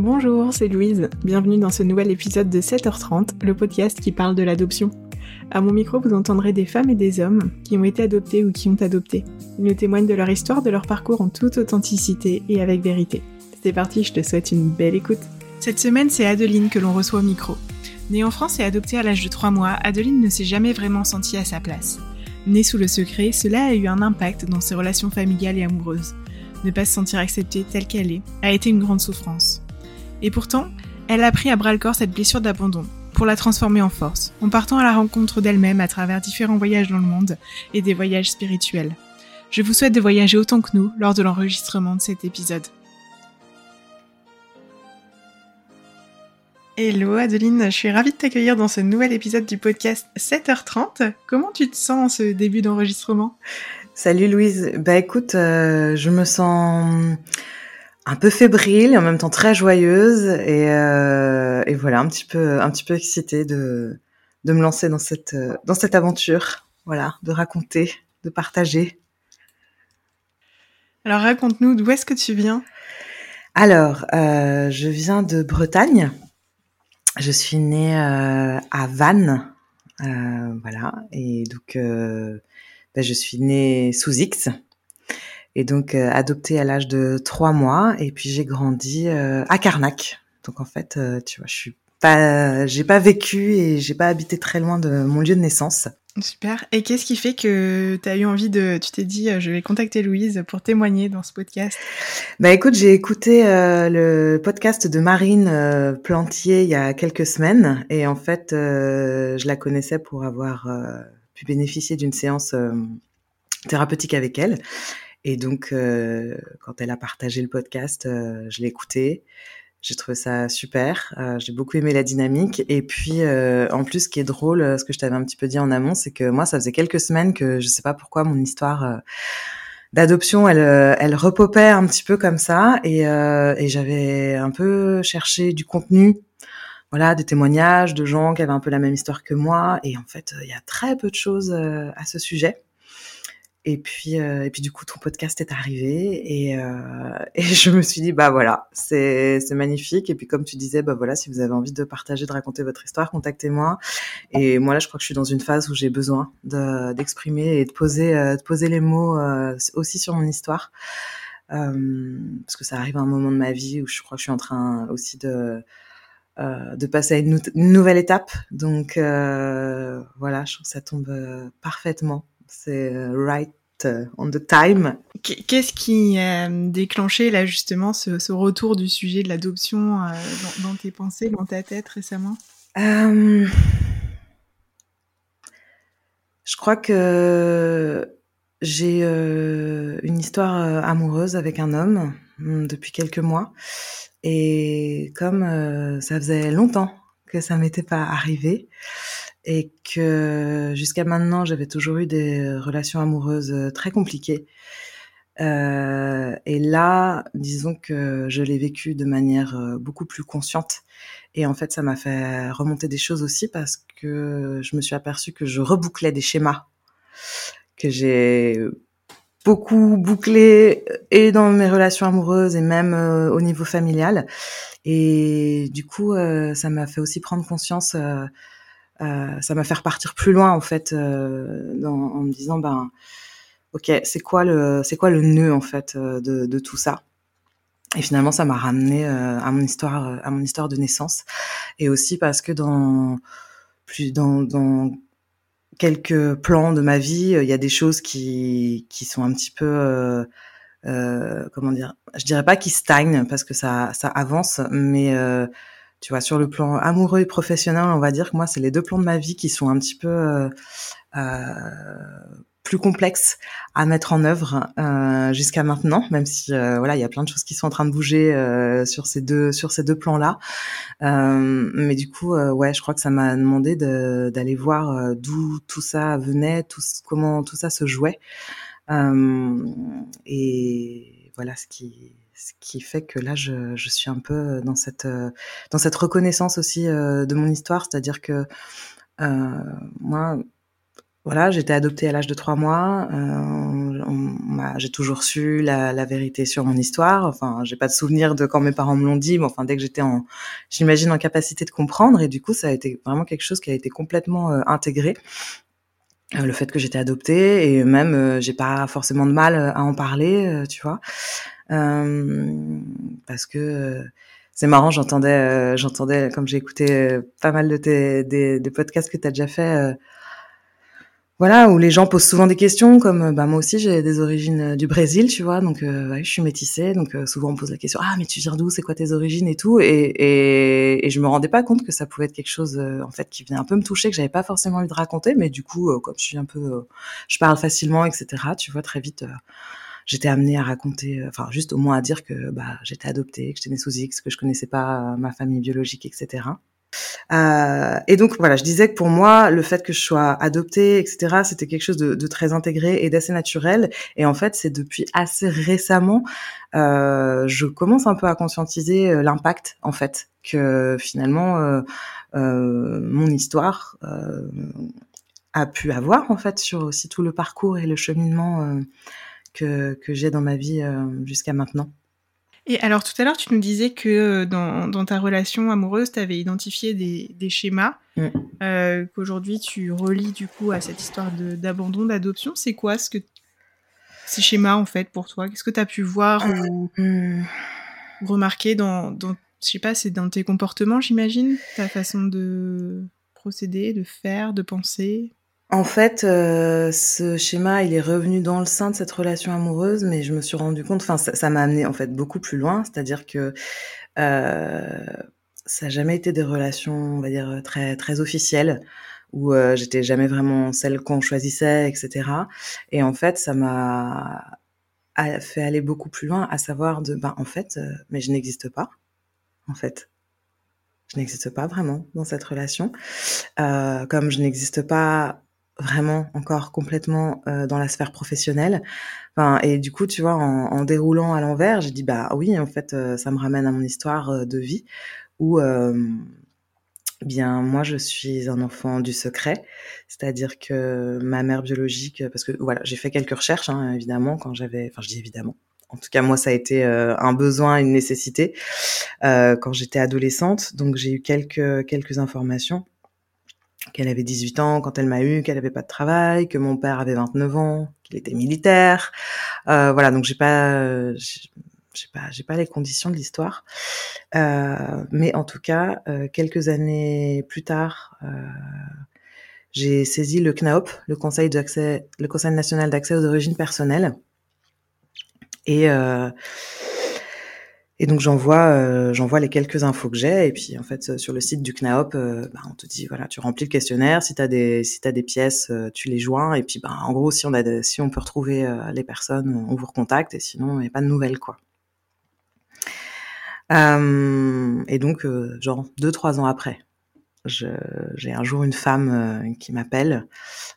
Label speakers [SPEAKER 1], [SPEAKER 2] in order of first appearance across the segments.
[SPEAKER 1] Bonjour, c'est Louise. Bienvenue dans ce nouvel épisode de 7h30, le podcast qui parle de l'adoption. À mon micro, vous entendrez des femmes et des hommes qui ont été adoptés ou qui ont adopté. Ils nous témoignent de leur histoire, de leur parcours en toute authenticité et avec vérité. C'est parti, je te souhaite une belle écoute. Cette semaine, c'est Adeline que l'on reçoit au micro. Née en France et adoptée à l'âge de 3 mois, Adeline ne s'est jamais vraiment sentie à sa place. Née sous le secret, cela a eu un impact dans ses relations familiales et amoureuses. Ne pas se sentir acceptée telle qu'elle est a été une grande souffrance. Et pourtant, elle a pris à bras le corps cette blessure d'abandon pour la transformer en force, en partant à la rencontre d'elle-même à travers différents voyages dans le monde et des voyages spirituels. Je vous souhaite de voyager autant que nous lors de l'enregistrement de cet épisode. Hello Adeline, je suis ravie de t'accueillir dans ce nouvel épisode du podcast 7h30. Comment tu te sens en ce début d'enregistrement?
[SPEAKER 2] Salut Louise, bah écoute, euh, je me sens un peu fébrile et en même temps très joyeuse et, euh, et voilà un petit peu un petit peu excitée de de me lancer dans cette dans cette aventure voilà de raconter de partager.
[SPEAKER 1] Alors raconte-nous d'où est-ce que tu viens?
[SPEAKER 2] Alors euh, je viens de Bretagne. Je suis née euh, à Vannes euh, voilà et donc euh, ben, je suis née sous X et donc euh, adoptée à l'âge de trois mois et puis j'ai grandi euh, à Carnac. Donc en fait, euh, tu vois, je suis pas, j'ai pas vécu et j'ai pas habité très loin de mon lieu de naissance.
[SPEAKER 1] Super. Et qu'est-ce qui fait que tu as eu envie de, tu t'es dit, je vais contacter Louise pour témoigner dans ce podcast?
[SPEAKER 2] Bah écoute, j'ai écouté euh, le podcast de Marine euh, Plantier il y a quelques semaines et en fait, euh, je la connaissais pour avoir pu bénéficier d'une séance thérapeutique avec elle. Et donc, euh, quand elle a partagé le podcast, euh, je l'ai écouté. J'ai trouvé ça super. Euh, j'ai beaucoup aimé la dynamique. Et puis, euh, en plus, ce qui est drôle, ce que je t'avais un petit peu dit en amont, c'est que moi, ça faisait quelques semaines que je sais pas pourquoi mon histoire euh, d'adoption, elle, elle repopait un petit peu comme ça. Et, et j'avais un peu cherché du contenu voilà, des témoignages de gens qui avaient un peu la même histoire que moi. Et en fait, il y a très peu de choses à ce sujet. Et puis, euh, et puis du coup, ton podcast est arrivé et, euh, et je me suis dit bah voilà, c'est c'est magnifique. Et puis comme tu disais, bah voilà, si vous avez envie de partager, de raconter votre histoire, contactez-moi. Et moi là, je crois que je suis dans une phase où j'ai besoin de d'exprimer et de poser euh, de poser les mots euh, aussi sur mon histoire, euh, parce que ça arrive à un moment de ma vie où je crois que je suis en train aussi de euh, de passer à une, nouvelle étape. Donc voilà, je trouve que ça tombe parfaitement c'est right on the time.
[SPEAKER 1] Qu'est-ce qui a déclenché là justement ce, ce retour du sujet de l'adoption euh, dans, dans, tes pensées, dans ta tête récemment?
[SPEAKER 2] Euh, Je crois que j'ai euh, une histoire amoureuse avec un homme hmm, depuis quelques mois et comme euh, ça faisait longtemps que ça m'était pas arrivé, et que jusqu'à maintenant j'avais toujours eu des relations amoureuses euh, très compliquées. Euh, et là, disons que je l'ai vécu de manière euh, beaucoup plus consciente. Et en fait, ça m'a fait remonter des choses aussi parce que je me suis aperçue que je rebouclais des schémas que j'ai beaucoup bouclé et dans mes relations amoureuses et même au niveau familial. Et du coup, ça m'a fait aussi prendre conscience euh, ça m'a fait repartir plus loin en fait euh, en me disant ben ok c'est quoi le c'est quoi le nœud en fait euh, de, tout ça? Et finalement ça m'a ramené à mon histoire à mon histoire de naissance. Et aussi parce que dans plus dans, quelques plans de ma vie il y a des choses qui qui sont un petit peu euh, comment dire? Je dirais pas qui stagnent parce que ça ça avance mais euh, tu vois, sur le plan amoureux et professionnel, on va dire que moi, c'est les deux plans de ma vie qui sont un petit peu euh, euh, plus complexes à mettre en œuvre euh, jusqu'à maintenant, même si euh, voilà, il y a plein de choses qui sont en train de bouger euh, sur ces deux sur ces deux plans-là. Euh, mais du coup, ouais, je crois que ça m'a demandé d'aller voir d'où tout ça venait, tout comment tout ça se jouait, et voilà ce qui ce qui fait que là, je, suis un peu dans cette, dans cette reconnaissance aussi euh, de mon histoire, c'est-à-dire que euh, moi, voilà, j'étais adoptée à l'âge de trois mois. Euh, j'ai toujours su la, vérité sur mon histoire. Enfin, j'ai pas de souvenir de quand mes parents me l'ont dit, mais enfin, dès que j'étais en, j'imagine en capacité de comprendre, et du coup, ça a été vraiment quelque chose qui a été complètement euh, intégré. Euh, le fait que j'étais adoptée et même euh, j'ai pas forcément de mal à en parler, tu vois, parce que c'est marrant, j'entendais, j'entendais comme j'ai écouté pas mal de tes podcasts que tu as déjà fait voilà où les gens posent souvent des questions comme euh, bah moi aussi j'ai des origines euh, du Brésil tu vois. Donc euh, ouais, je suis métissée donc souvent on pose la question ah mais tu viens d'où? C'est quoi tes origines et tout? Et, et, et je me rendais pas compte que ça pouvait être quelque chose en fait qui venait un peu me toucher que j'avais pas forcément envie de raconter. Mais du coup comme je suis un peu je parle facilement etc tu vois très vite j'étais amenée à raconter enfin juste au moins à dire que bah j'étais adoptée que j'étais née sous X que je connaissais pas ma famille biologique etc euh, et donc voilà, je disais que pour moi, le fait que je sois adoptée, etc., c'était quelque chose de, de très intégré et d'assez naturel. Et en fait, c'est depuis assez récemment, euh, je commence un peu à conscientiser euh, l'impact, en fait, que finalement euh, euh, mon histoire euh, a pu avoir, en fait, sur aussi tout le parcours et le cheminement que, que j'ai dans ma vie jusqu'à maintenant.
[SPEAKER 1] Et alors tout à l'heure, tu nous disais que euh, dans, dans ta relation amoureuse, tu avais identifié des, des schémas mm. euh, qu'aujourd'hui tu relis du coup à cette histoire d'abandon, d'adoption. C'est quoi ce que ces schémas en fait pour toi? Qu'est-ce que tu as pu voir ou, mm. remarquer dans, dans, je sais pas, c'est dans tes comportements, j'imagine, ta façon de procéder, de faire, de penser?
[SPEAKER 2] En fait, euh, ce schéma, il est revenu dans le sein de cette relation amoureuse, mais je me suis rendu compte, enfin, ça m'a amené en fait beaucoup plus loin, c'est-à-dire que euh, ça n'a jamais été des relations, on va dire, très très officielles, où euh, j'étais jamais vraiment celle qu'on choisissait, etc. Et en fait, ça m'a fait aller beaucoup plus loin, à savoir de, ben en fait, euh, mais je n'existe pas, en fait. Je n'existe pas vraiment dans cette relation, euh, comme je n'existe pas vraiment encore complètement euh, dans la sphère professionnelle. Enfin, et du coup, tu vois, en, en déroulant à l'envers, j'ai dit bah oui, en fait, euh, ça me ramène à mon histoire euh, de vie où bien moi je suis un enfant du secret, c'est-à-dire que ma mère biologique, parce que voilà, j'ai fait quelques recherches hein, évidemment quand j'avais, enfin je dis évidemment, en tout cas moi ça a été un besoin, une nécessité quand j'étais adolescente, donc j'ai eu quelques quelques informations qu'elle avait 18 ans quand elle m'a eu, qu'elle avait pas de travail, que mon père avait 29 ans, qu'il était militaire. Euh, voilà, donc j'ai pas, j'ai pas, j'ai pas les conditions de l'histoire. Euh, mais en tout cas, euh, quelques années plus tard, euh, j'ai saisi le CNAOP, le Conseil d'accès, le Conseil national d'accès aux origines personnelles, et euh, et donc j'envoie euh, j'envoie les quelques infos que j'ai. Et puis en fait sur le site du CNAOP euh, bah, on te dit voilà tu remplis le questionnaire. Si tu as des si tu des pièces euh, tu les joins. Et puis bah en gros si on a si on peut retrouver les personnes on vous recontacte. Et sinon il n'y a pas de nouvelles quoi. et donc genre deux trois ans après j'ai un jour une femme euh, qui m'appelle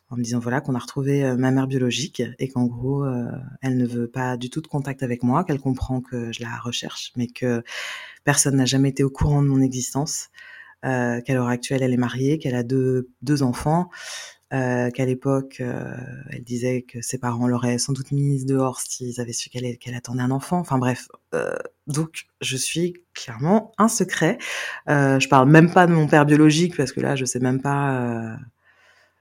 [SPEAKER 2] en me disant voilà qu'on a retrouvé euh, ma mère biologique et qu'en gros euh, elle ne veut pas du tout de contact avec moi, qu'elle comprend que je la recherche, mais que personne n'a jamais été au courant de mon existence, qu'à l'heure actuelle elle est mariée, qu'elle a deux deux enfants euh, qu'à l'époque, euh, elle disait que ses parents l'auraient sans doute mise dehors s'ils avaient su qu'elle attendait un enfant. Enfin bref, euh, donc je suis clairement un secret. Euh, je parle même pas de mon père biologique parce que là, je sais même pas, euh,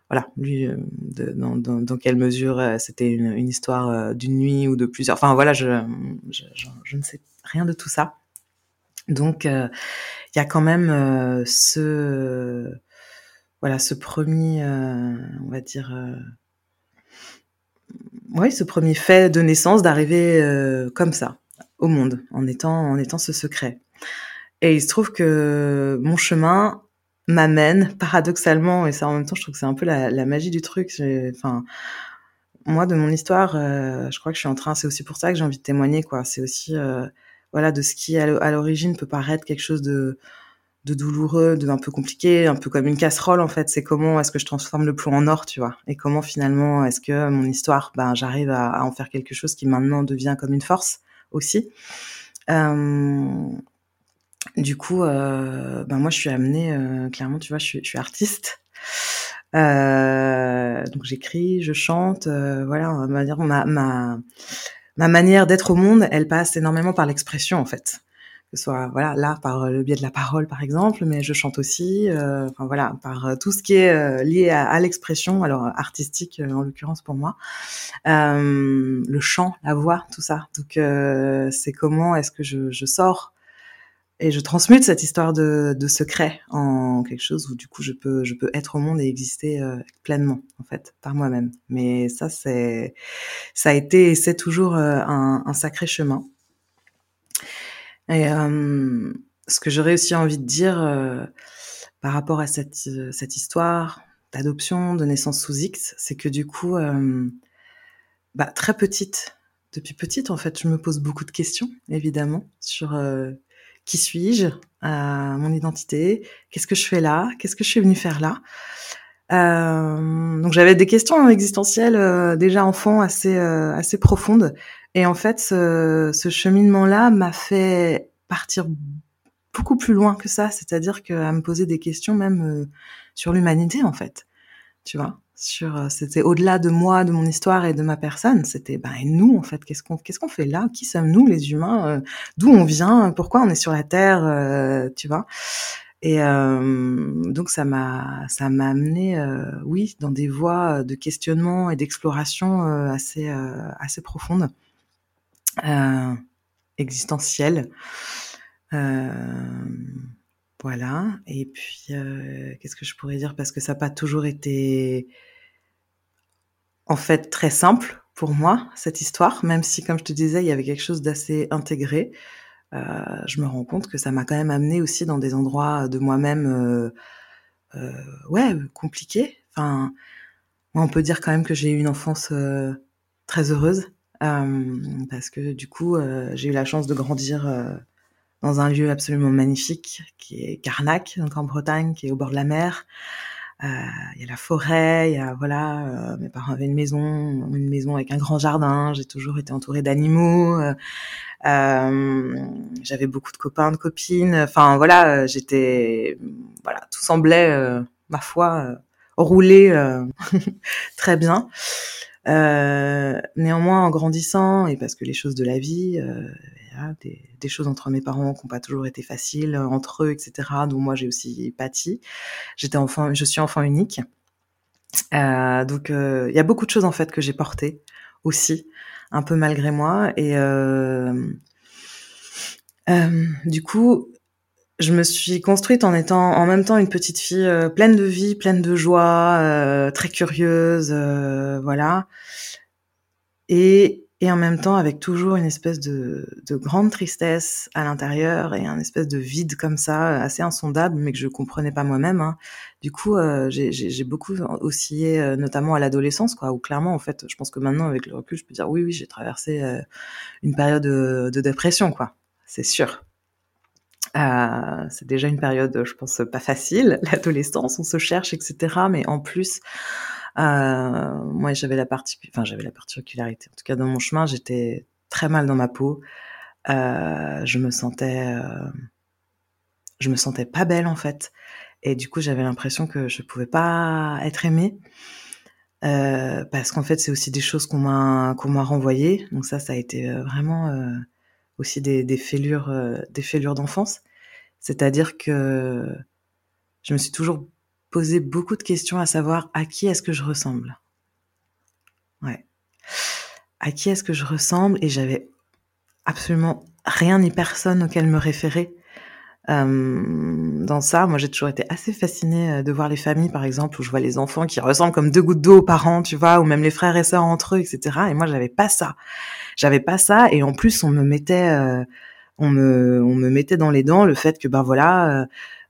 [SPEAKER 2] voilà, lui, de, dans, dans, dans, quelle mesure c'était une, une, histoire d'une nuit ou de plusieurs. Enfin voilà, je, je, je, je, ne sais rien de tout ça. Donc il y a quand même ce voilà, ce premier, euh, on va dire, euh, oui, ce premier fait de naissance d'arriver euh, comme ça au monde, en étant, en étant ce secret. Et il se trouve que mon chemin m'amène paradoxalement, et ça en même temps, je trouve que c'est un peu la, magie du truc. Enfin, moi, de mon histoire, je crois que je suis en train. C'est aussi pour ça que j'ai envie de témoigner, quoi. C'est aussi, voilà, de ce qui à l'origine peut paraître quelque chose de de douloureux, de un peu compliqué, un peu comme une casserole en fait. C'est comment est-ce que je transforme le plomb en or, tu vois? Et comment finalement est-ce que mon histoire, ben j'arrive à, en faire quelque chose qui maintenant devient comme une force aussi? Du coup, euh, ben moi je suis amenée, euh, clairement, tu vois, je suis, artiste. Euh, donc j'écris, je chante, voilà, ma manière d'être au monde, elle passe énormément par l'expression en fait. Que ce soit voilà là par le biais de la parole par exemple, mais je chante aussi, euh, enfin voilà par tout ce qui est lié à, l'expression, alors artistique en l'occurrence pour moi, le chant, la voix, tout ça. Donc c'est comment est-ce que je, je sors et je transmute cette histoire de, de, secret en quelque chose où du coup je peux je peux être au monde et exister euh, pleinement en fait par moi-même. Mais ça c'est ça a été c'est toujours euh, un, un, sacré chemin. Et euh, ce que j'aurais aussi envie de dire par rapport à cette cette histoire d'adoption de naissance sous X, c'est que du coup bah, très petite depuis petite, en fait, je me pose beaucoup de questions, évidemment, sur qui suis-je, euh, mon identité, qu'est-ce que je fais là, qu'est-ce que je suis venue faire là. Euh, donc j'avais des questions existentielles euh, déjà enfant assez euh, assez profondes et en fait ce, ce cheminement-là m'a fait partir beaucoup plus loin que ça, c'est-à-dire qu'à me poser des questions même euh, sur l'humanité en fait, tu vois sur euh, c'était au-delà de moi, de mon histoire et de ma personne. C'était ben et nous en fait, qu'est-ce qu'on qu'est-ce qu'on fait là? Qui sommes nous les humains? Euh, D'où on vient? Pourquoi on est sur la terre? Euh, Tu vois? Et donc ça m'a ça m'a amené oui dans des voies de questionnement et d'exploration assez assez profondes, existentielles. Voilà. Et puis, qu'est-ce que je pourrais dire? Parce que ça n'a pas toujours été en fait très simple pour moi, cette histoire, même si, comme je te disais, il y avait quelque chose d'assez intégré. Euh, je me rends compte que ça m'a quand même amené aussi dans des endroits de moi-même, euh, euh, ouais, compliqués. Enfin, on peut dire quand même que j'ai eu une enfance euh, très heureuse, euh, parce que du coup, euh, j'ai eu la chance de grandir dans un lieu absolument magnifique, qui est Carnac, donc en Bretagne, qui est au bord de la mer. Euh, il y a la forêt, il y a voilà, euh, mes parents avaient une maison, une maison avec un grand jardin. J'ai toujours été entourée d'animaux. Euh, j'avais beaucoup de copains, de copines. Enfin voilà, j'étais voilà, tout semblait ma foi rouler très bien. Euh, néanmoins, en grandissant, et parce que les choses de la vie, euh, des, des, choses entre mes parents qui n'ont pas toujours été faciles, entre eux, etc., dont moi j'ai aussi pâti. J'étais enfant, je suis enfant unique. Euh, donc il y a beaucoup de choses en fait que j'ai portées aussi, un peu malgré moi. Et du coup, je me suis construite en étant en même temps une petite fille euh, pleine de vie, pleine de joie, euh, très curieuse, euh, voilà. Et, et en même temps avec toujours une espèce de, de grande tristesse à l'intérieur et un espèce de vide comme ça, assez insondable, mais que je comprenais pas moi-même. Hein. Du coup, j'ai beaucoup oscillé, notamment à l'adolescence, quoi, où clairement, en fait, je pense que maintenant, avec le recul, je peux dire oui, oui, j'ai traversé une période de, de dépression, quoi. C'est sûr. Euh, c'est déjà une période, je pense, pas facile, l'adolescence, on se cherche, etc. Mais en plus, euh, moi, j'avais la partie, enfin, j'avais la particularité. En tout cas, dans mon chemin, j'étais très mal dans ma peau. Euh, je me sentais, euh, je me sentais pas belle en fait, et du coup, j'avais l'impression que je pouvais pas être aimée. Euh, parce qu'en fait, c'est aussi des choses qu'on m'a qu'on m'a renvoyées. Donc ça, ça a été euh, vraiment aussi des, des fêlures, euh, des fêlures d'enfance. C'est-à-dire que je me suis toujours posé beaucoup de questions à savoir à qui est-ce que je ressemble. Ouais. À qui est-ce que je ressemble et j'avais absolument rien ni personne auquel me référer. Euh, dans ça, moi j'ai toujours été assez fascinée euh, de voir les familles, par exemple, où je vois les enfants qui ressemblent comme deux gouttes d'eau aux parents, tu vois, ou même les frères et sœurs entre eux, etc. Et moi j'avais pas ça. J'avais pas ça, et en plus on me mettait, euh, on me, on me mettait dans les dents le fait que ben voilà, euh,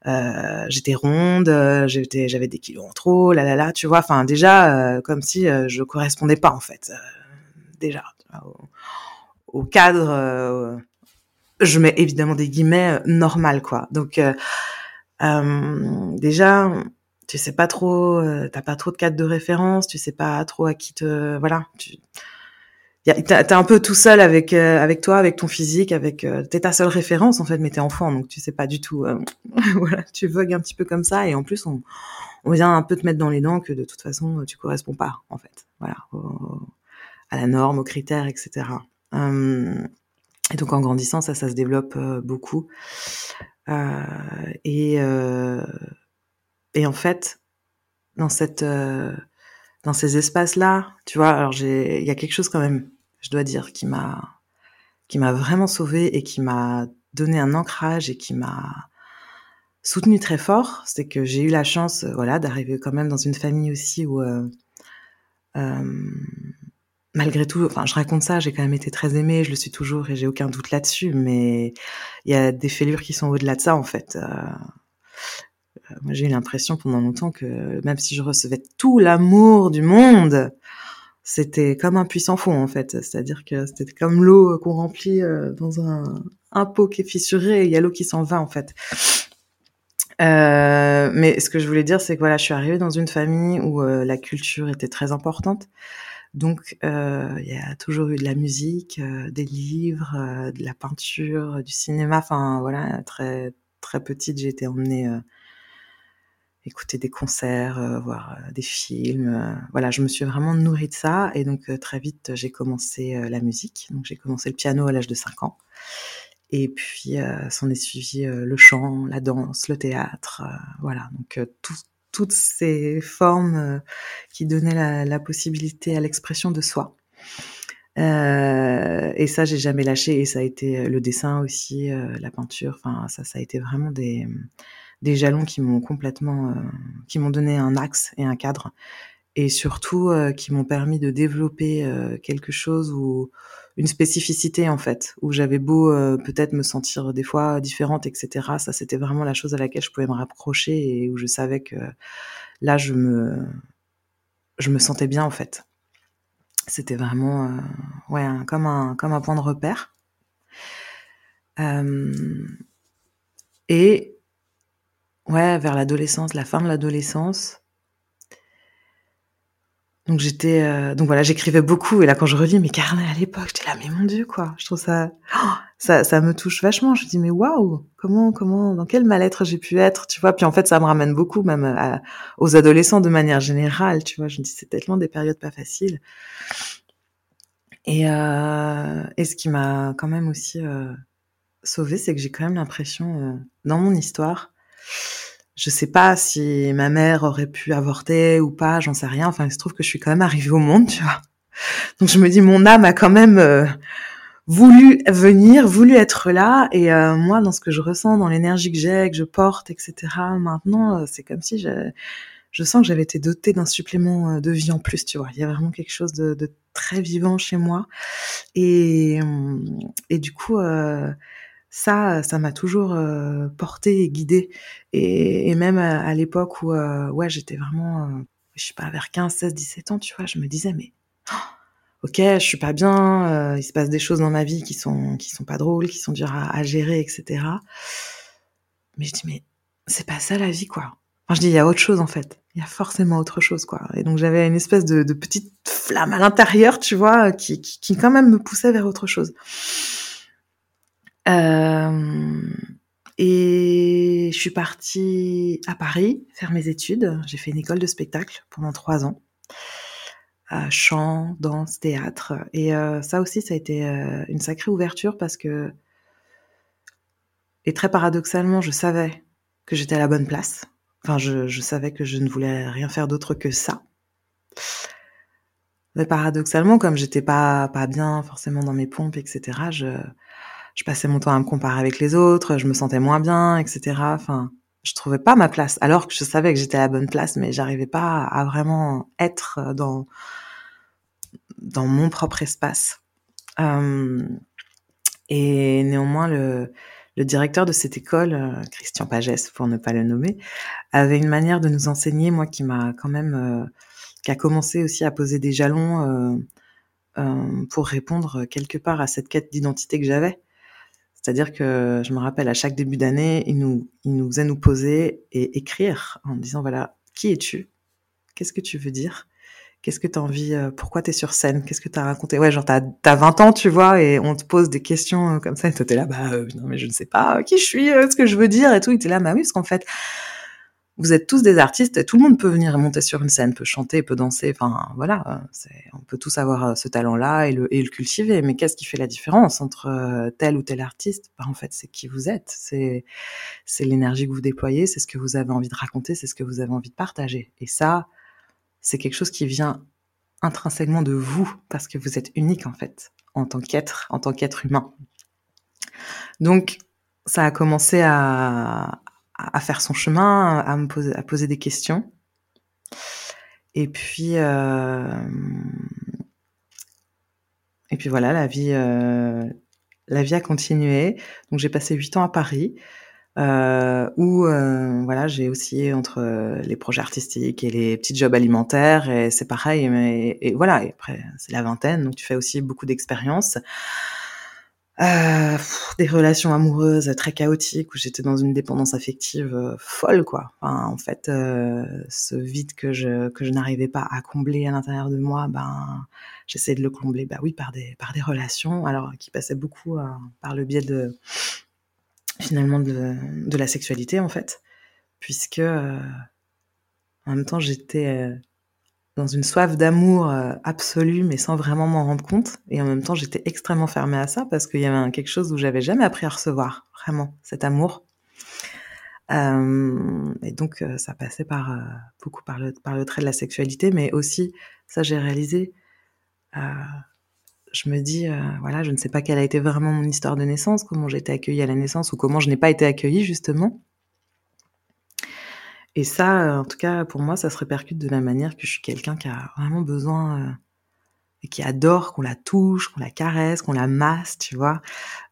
[SPEAKER 2] euh j'étais ronde, j'étais, j'avais des kilos en trop, là là là, tu vois. Enfin déjà comme si je correspondais pas en fait, déjà au, au cadre je mets évidemment des guillemets euh, normal quoi. Donc euh, euh, déjà tu sais pas trop, t'as pas trop de cadre de référence, tu sais pas trop à qui te, voilà, tu t'es un peu tout seul avec euh, avec toi, avec ton physique, avec euh, t'es ta seule référence en fait, mais t'es enfant donc tu sais pas du tout. Euh, voilà, tu vogues un petit peu comme ça et en plus on on vient un peu te mettre dans les dents que de toute façon tu corresponds pas en fait. Voilà, à la norme, aux critères, etc. Et donc en grandissant ça ça se développe beaucoup. Et et en fait dans cette dans ces espaces-là, tu vois, alors il y a quelque chose quand même, je dois dire, qui m'a, qui m'a vraiment sauvé et qui m'a donné un ancrage et qui m'a soutenu très fort, c'est que j'ai eu la chance, euh, voilà, d'arriver quand même dans une famille aussi où, euh, euh, malgré tout, enfin, je raconte ça, j'ai quand même été très aimée, je le suis toujours et j'ai aucun doute là-dessus, mais il y a des fêlures qui sont au-delà de ça, en fait. Euh, moi, j'ai eu l'impression pendant longtemps que même si je recevais tout l'amour du monde, c'était comme un puissant fond en fait. C'est-à-dire que c'était comme l'eau qu'on remplit euh, dans un, un pot qui est fissuré il y a l'eau qui s'en va en fait. Euh, mais ce que je voulais dire, c'est que voilà, je suis arrivée dans une famille où euh, la culture était très importante. Donc, euh, il y a toujours eu de la musique, des livres, de la peinture, du cinéma. Enfin, voilà, très très petite, j'ai été emmenée écouter des concerts, euh, voir euh, des films. Euh, voilà, je me suis vraiment nourrie de ça. Et donc, très vite, j'ai commencé la musique. Donc, j'ai commencé le piano à l'âge de 5 ans. Et puis, s'en est suivi le chant, la danse, le théâtre. voilà, donc toutes ces formes qui donnaient la, possibilité à l'expression de soi. Euh, et ça, j'ai jamais lâché. Et ça a été le dessin aussi, euh, la peinture. Enfin, ça, ça a été vraiment des, des jalons qui m'ont complètement, euh, qui m'ont donné un axe et un cadre, et surtout euh, qui m'ont permis de développer euh, quelque chose ou une spécificité en fait, où j'avais beau peut-être me sentir des fois différente, etc. Ça, c'était vraiment la chose à laquelle je pouvais me rapprocher et où je savais que là, je me, je me sentais bien en fait. C'était vraiment, ouais, comme un, comme un point de repère. et Ouais, vers l'adolescence, la fin de l'adolescence. Donc j'étais, euh, donc voilà, j'écrivais beaucoup et là quand je relis mes carnets à l'époque, j'étais là mais mon dieu quoi, je trouve ça, oh, ça, ça me touche vachement. Je me dis mais waouh, comment, comment, dans quel mal-être j'ai pu être, tu vois. Puis en fait ça me ramène beaucoup même à, aux adolescents de manière générale, tu vois. Je me dis c'est tellement des périodes pas faciles. Et euh, et ce qui m'a quand même aussi euh, sauvé, c'est que j'ai quand même l'impression euh, dans mon histoire je sais pas si ma mère aurait pu avorter ou pas, j'en sais rien. Enfin, il se trouve que je suis quand même arrivée au monde, tu vois. Donc je me dis, mon âme a quand même euh, voulu venir, voulu être là. Et euh, moi, dans ce que je ressens, dans l'énergie que j'ai, que je porte, etc. Maintenant, euh, c'est comme si je, je sens que j'avais été dotée d'un supplément de vie en plus, tu vois. Il y a vraiment quelque chose de, de très vivant chez moi. Et, et du coup ça, ça m'a toujours euh, porté et guidé. Et, même à, l'époque où, ouais, j'étais vraiment, euh, je sais pas, vers 15, 16, 17 ans, tu vois, je me disais, mais, ok, je suis pas bien, il se passe des choses dans ma vie qui sont, qui sont pas drôles, qui sont dures à, gérer, etc. Mais je dis, mais c'est pas ça la vie, quoi. Enfin, je dis, il y a autre chose, en fait. Il y a forcément autre chose, quoi. Et donc, j'avais une espèce de, petite flamme à l'intérieur, tu vois, qui, qui quand même me poussait vers autre chose. Euh, et je suis partie à Paris faire mes études. J'ai fait une école de spectacle pendant trois ans. Chant, danse, théâtre. Et euh, ça aussi, ça a été euh, une sacrée ouverture parce que... Et très paradoxalement, je savais que j'étais à la bonne place. Enfin, je, je savais que je ne voulais rien faire d'autre que ça. Mais paradoxalement, comme j'étais pas pas bien forcément dans mes pompes, etc., je je passais mon temps à me comparer avec les autres, je me sentais moins bien, etc. Enfin, je trouvais pas ma place, alors que je savais que j'étais à la bonne place, mais j'arrivais pas à vraiment être dans dans mon propre espace. Euh, et néanmoins, le, directeur de cette école, Christian Pagès, pour ne pas le nommer, avait une manière de nous enseigner, moi, qui m'a quand même, euh, qui a commencé aussi à poser des jalons euh pour répondre quelque part à cette quête d'identité que j'avais. C'est-à-dire que je me rappelle à chaque début d'année, il nous, il nous faisait nous poser et écrire en disant voilà, qui es-tu? Qu'est-ce que tu veux dire? Qu'est-ce que tu as envie Pourquoi tu es sur scène? Qu'est-ce que tu as raconté? Ouais, genre, tu as, 20 ans, tu vois, et on te pose des questions comme ça, et toi, t'es là, bah, non, mais je ne sais pas qui je suis, ce que je veux dire, et tout. Et t'es là, bah oui, parce qu'en fait, vous êtes tous des artistes tout le monde peut venir monter sur une scène, peut chanter, peut danser. Enfin, voilà, on peut tous avoir euh, ce talent-là et le, cultiver. Mais qu'est-ce qui fait la différence entre euh, tel ou tel artiste? Ben, En fait, c'est qui vous êtes. C'est l'énergie que vous déployez, c'est ce que vous avez envie de raconter, c'est ce que vous avez envie de partager. Et ça, c'est quelque chose qui vient intrinsèquement de vous parce que vous êtes unique en fait, en tant qu'être, en tant qu'être humain. Donc, ça a commencé à, à, faire son chemin, à me poser, des questions. Et puis, euh, et puis voilà, la vie, euh, la vie a continué. Donc j'ai passé huit ans à Paris, euh, où voilà, j'ai aussi entre les projets artistiques et les petits jobs alimentaires, et c'est pareil. Mais, et voilà, et après c'est la vingtaine, donc tu fais aussi beaucoup d'expériences. Euh, des relations amoureuses très chaotiques où j'étais dans une dépendance affective euh, folle quoi. Enfin, en fait, euh, ce vide que je que je n'arrivais pas à combler à l'intérieur de moi, ben j'essayais de le combler, bah oui, par des par des relations, alors qui passaient beaucoup par le biais de finalement de de la sexualité en fait, puisque en même temps j'étais dans une soif d'amour euh, absolue, mais sans vraiment m'en rendre compte. Et en même temps, j'étais extrêmement fermée à ça parce qu'il y avait quelque chose où j'avais jamais appris à recevoir vraiment cet amour. Euh, et donc, euh, ça passait par beaucoup par le, par le trait de la sexualité, mais aussi, ça j'ai réalisé. je me dis, voilà, je ne sais pas quelle a été vraiment mon histoire de naissance, comment j'ai été accueillie à la naissance ou comment je n'ai pas été accueillie justement. Et ça, euh, en tout cas, pour moi, ça se répercute de la manière que je suis quelqu'un qui a vraiment besoin euh, et qui adore qu'on la touche, qu'on la caresse, qu'on la masse, tu vois.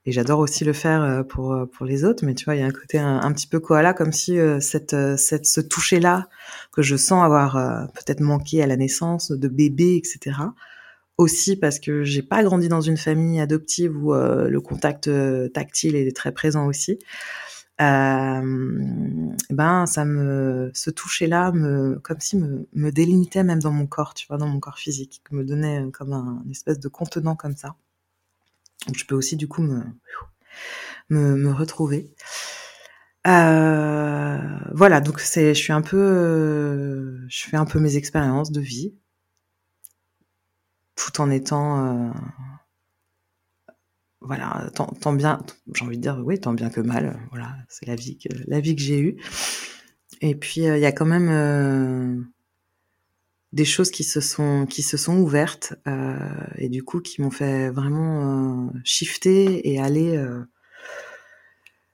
[SPEAKER 2] Et j'adore aussi le faire euh, pour pour les autres, mais tu vois, il y a un côté un, petit peu koala, comme si cette cette ce toucher là que je sens avoir peut-être manqué à la naissance de bébé, etc. Aussi parce que j'ai pas grandi dans une famille adoptive où le contact tactile est très présent aussi. Euh, ben ça me ce toucher là me comme si me, me délimitait même dans mon corps tu vois dans mon corps physique me donnait comme un espèce de contenant comme ça. Donc je peux aussi du coup me me, retrouver. Euh, voilà donc c'est je suis un peu je fais un peu mes expériences de vie tout en étant euh, voilà, tant, bien, j'ai envie de dire, oui, tant bien que mal. Voilà, c'est la vie que la vie que j'ai eue. Et puis euh, il y a quand même euh, des choses qui se sont qui se sont ouvertes euh, et du coup qui m'ont fait vraiment shifter et aller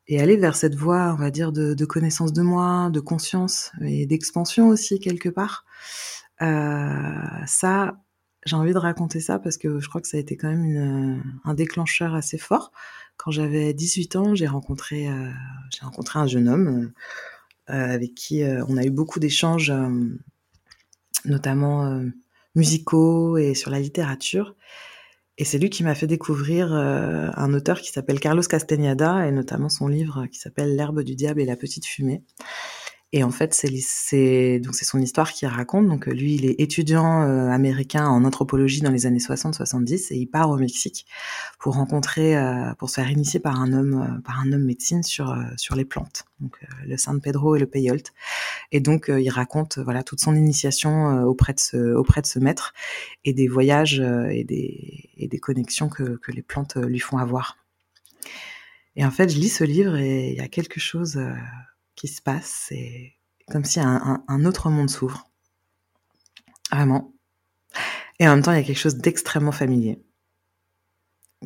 [SPEAKER 2] et aller vers cette voie, on va dire, de, de connaissance de moi, de conscience et d'expansion aussi quelque part. ça, j'ai envie de raconter ça parce que je crois que ça a été quand même une, un déclencheur assez fort. Quand j'avais 18 ans, j'ai rencontré, euh, rencontré un jeune homme euh, avec qui euh, on a eu beaucoup d'échanges, notamment musicaux et sur la littérature. Et c'est lui qui m'a fait découvrir un auteur qui s'appelle Carlos Castañeda et notamment son livre qui s'appelle L'herbe du diable et la petite fumée. Et en fait, c'est donc c'est son histoire qui raconte. Donc lui, il est étudiant euh, américain en anthropologie dans les années 60-70 et il part au Mexique pour rencontrer, euh, pour se faire initier par un homme, euh, par un homme médecine sur sur les plantes, donc le San Pedro et le peyote. Et donc il raconte voilà toute son initiation auprès de ce auprès de ce maître et des voyages et des et des connexions que que les plantes lui font avoir. Et en fait, je lis ce livre et il y a quelque chose qui se passe. C'est comme si un, autre monde s'ouvre. Vraiment. Et en même temps, il y a quelque chose d'extrêmement familier.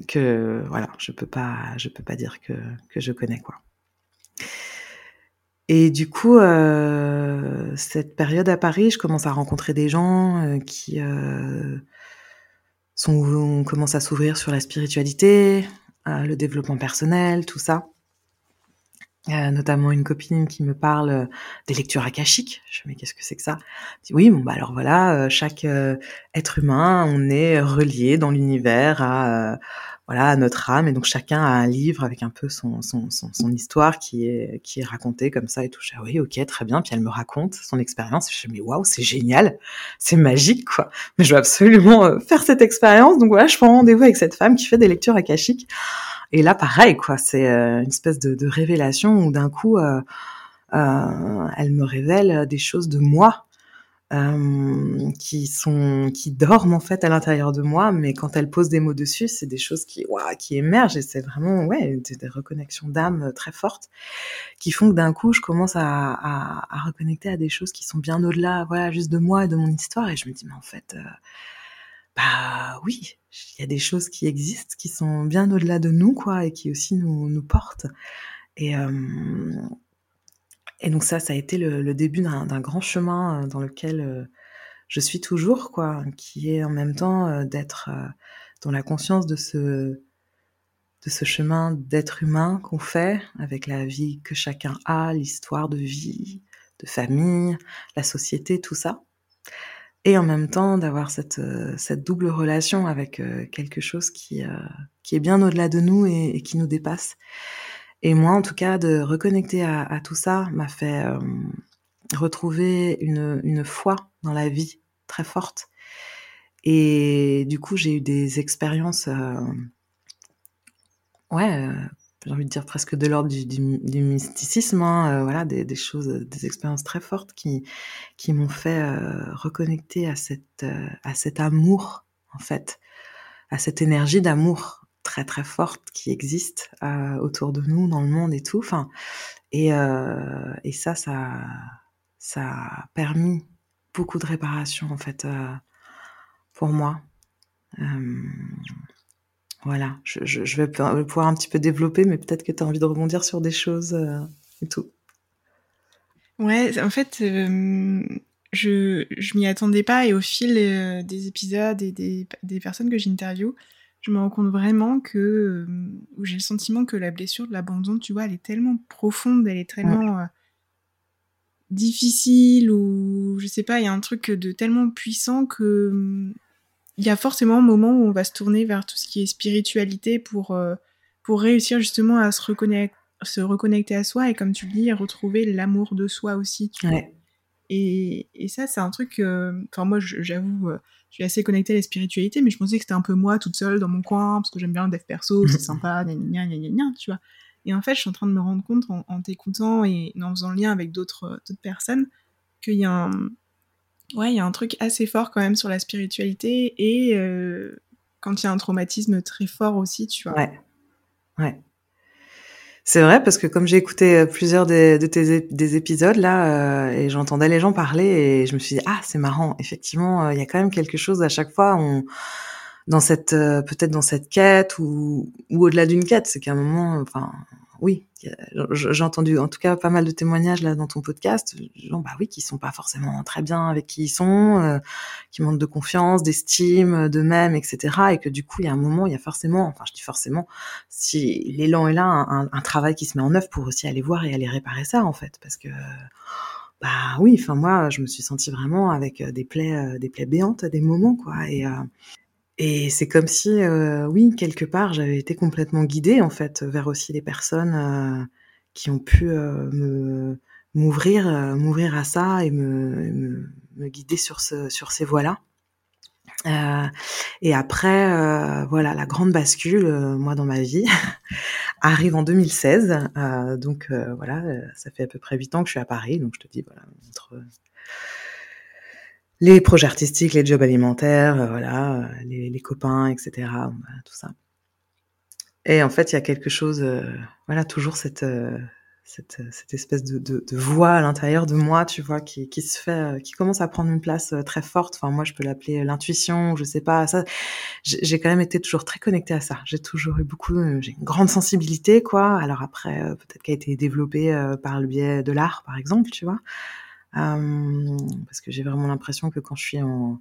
[SPEAKER 2] Que, voilà, je peux pas, je peux pas dire que, que je connais, quoi. Et du coup, euh, cette période à Paris, je commence à rencontrer des gens euh, qui euh, sont, on commence à s'ouvrir sur la spiritualité, euh, le développement personnel, tout ça. Euh, notamment une copine qui me parle euh, des lectures akashiques. Je me mais qu'est-ce que c'est que ça? Dis, Oui, bon bah alors voilà, euh, chaque être humain, on est relié dans l'univers à voilà notre âme. Et donc chacun a un livre avec un peu son son, son, histoire qui est qui est racontée comme ça et tout. Je dis, oui ok très bien. Puis elle me raconte son expérience. Je dis waouh c'est génial. C'est magique quoi. Mais je veux absolument euh, faire cette expérience. Donc voilà je prends rendez-vous avec cette femme qui fait des lectures akashiques et là pareil quoi c'est euh, une espèce de, révélation où d'un coup euh, euh, elle me révèle des choses de moi qui sont qui dorment en fait à l'intérieur de moi, mais quand elle pose des mots dessus, c'est des choses qui ouah, qui émergent et c'est vraiment ouais des, reconnexions d'âme très fortes qui font que d'un coup je commence à, à, reconnecter à des choses qui sont bien au-delà voilà juste de moi et de mon histoire. Et je me dis mais en fait bah oui il y a des choses qui existent qui sont bien au-delà de nous quoi et qui aussi nous nous portent et euh, et donc ça, ça a été le, le début d'un grand chemin euh, dans lequel euh, je suis toujours, quoi, qui est en même temps d'être dans la conscience de ce, de ce chemin d'être humain qu'on fait avec la vie que chacun a, l'histoire de vie, de famille, la société, tout ça. Et en même temps d'avoir cette, cette double relation avec quelque chose qui, qui est bien au-delà de nous et, qui nous dépasse. Et moi, en tout cas, de reconnecter à, tout ça m'a fait euh, retrouver une, une foi dans la vie très forte. Et du coup, j'ai eu des expériences, euh, ouais, euh, j'ai envie de dire presque de l'ordre du, mysticisme, hein, euh, voilà, des, choses, des expériences très fortes qui, qui m'ont fait euh, reconnecter à cette, à cet amour, en fait, à cette énergie d'amour très très forte qui existe euh, autour de nous dans le monde et tout. Enfin et, euh, et ça ça ça a permis beaucoup de réparation en fait euh, pour moi. Euh, voilà je, je, je, vais pouvoir un petit peu développer mais peut-être que tu as envie de rebondir sur des choses euh, et tout
[SPEAKER 1] ouais en fait euh, je je m'y attendais pas et au fil des épisodes et des, des personnes que j'interviewe je me rends compte vraiment que euh, où j'ai le sentiment que la blessure de l'abandon, tu vois, elle est tellement profonde, elle est tellement ouais. euh, difficile ou je sais pas, il y a un truc de tellement puissant que il y a forcément un moment où on va se tourner vers tout ce qui est spiritualité pour euh, pour réussir justement à se reconnecter se reconnecter à soi et comme tu le dis, à retrouver l'amour de soi aussi.
[SPEAKER 2] Ouais.
[SPEAKER 1] Et, et ça, c'est un truc. Enfin, euh, moi, j'avoue, euh, je suis assez connectée à la spiritualité, mais je pensais que c'était un peu moi toute seule dans mon coin, parce que j'aime bien le dev perso, c'est sympa, gna gna gna gna gna, tu vois. Et en fait, je suis en train de me rendre compte en, en t'écoutant et en faisant le lien avec d'autres personnes qu'il y a un. Ouais, il y a un truc assez fort quand même sur la spiritualité et euh, quand il y a un traumatisme très fort aussi, tu vois.
[SPEAKER 2] Ouais. Ouais. C'est vrai parce que comme j'ai écouté plusieurs des, de tes des épisodes là euh, et j'entendais les gens parler et je me suis dit ah c'est marrant effectivement il euh, y a quand même quelque chose à chaque fois dans cette euh, peut-être dans cette quête ou ou au-delà d'une quête c'est qu'à un moment enfin oui, j'ai entendu en tout cas pas mal de témoignages là dans ton podcast, gens bah oui qui sont pas forcément très bien avec qui ils sont, euh, qui manquent de confiance, d'estime, d'eux-mêmes, etc. Et que du coup il y a un moment, il y a forcément, enfin je dis forcément, si l'élan est là, un, un, travail qui se met en œuvre pour aussi aller voir et aller réparer ça en fait, parce que bah oui, enfin moi je me suis sentie vraiment avec des plaies, des plaies béantes à des moments quoi, et euh, et c'est comme si, euh, oui, quelque part, j'avais été complètement guidée en fait vers aussi des personnes euh, qui ont pu euh, m'ouvrir, m'ouvrir à ça et me, guider sur sur ces voies-là. Et après, voilà, la grande bascule, moi dans ma vie, arrive en 2016. donc voilà, ça fait à peu près huit ans que je suis à Paris. Donc je te dis voilà entre les projets artistiques, les jobs alimentaires, euh, voilà, les, les, copains, etc. Voilà, tout ça. Et en fait, il y a quelque chose, euh, voilà, toujours cette, euh, cette, espèce de, de, voix à l'intérieur de moi, tu vois, qui, qui se fait, euh, qui commence à prendre une place euh, très forte. Enfin, moi, je peux l'appeler l'intuition, je sais pas. Ça, j'ai quand même été toujours très connectée à ça. J'ai toujours eu beaucoup, j'ai une grande sensibilité, quoi. Alors après, peut-être qu'elle a été développée par le biais de l'art, par exemple, tu vois. Euh, parce que j'ai vraiment l'impression que quand je suis en,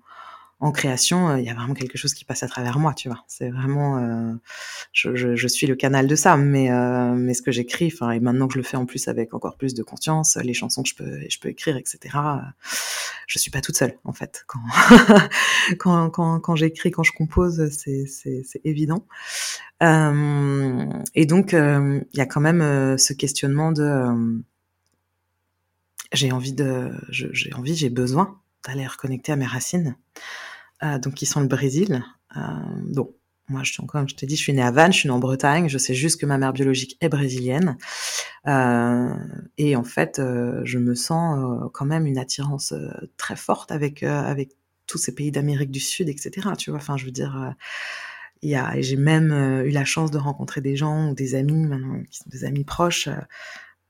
[SPEAKER 2] en création, il y a vraiment quelque chose qui passe à travers moi, tu vois. C'est vraiment, je, je, je, suis le canal de ça, mais mais ce que j'écris, enfin, et maintenant que je le fais en plus avec encore plus de conscience, les chansons que je peux je peux écrire, etc. Je suis pas toute seule en fait. Quand quand quand, quand j'écris, quand je compose, c'est c'est évident. et donc il y a quand même ce questionnement de j'ai envie de, j'ai envie, j'ai besoin d'aller reconnecter à mes racines, euh, donc qui sont le Brésil. Euh, bon, moi, je suis comme je t'ai dit, je suis née à Vannes, je suis née en Bretagne. Je sais juste que ma mère biologique est brésilienne, euh, et en fait, euh, je me sens quand même une attirance très forte avec avec tous ces pays d'Amérique du Sud, etc. Tu vois, enfin, je veux dire. il j'ai même eu la chance de rencontrer des gens ou des amis maintenant qui sont des amis proches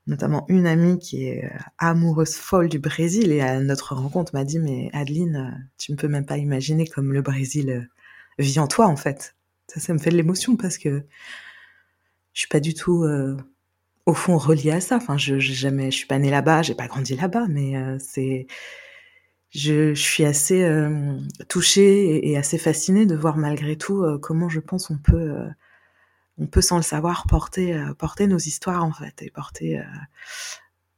[SPEAKER 2] notamment une amie qui est euh, amoureuse folle du Brésil et à notre rencontre m'a dit mais Adeline, euh, tu ne peux même pas imaginer comme le Brésil euh, vit en toi en fait. Ça, ça me fait de l'émotion parce que je suis pas du tout au fond reliée à ça. Enfin, je, jamais, je suis pas née là-bas, j'ai pas grandi là-bas, mais c'est, je, je, suis assez touchée et, et, assez fascinée de voir malgré tout comment je pense on peut on peut sans le savoir porter euh, porter nos histoires en fait et porter euh,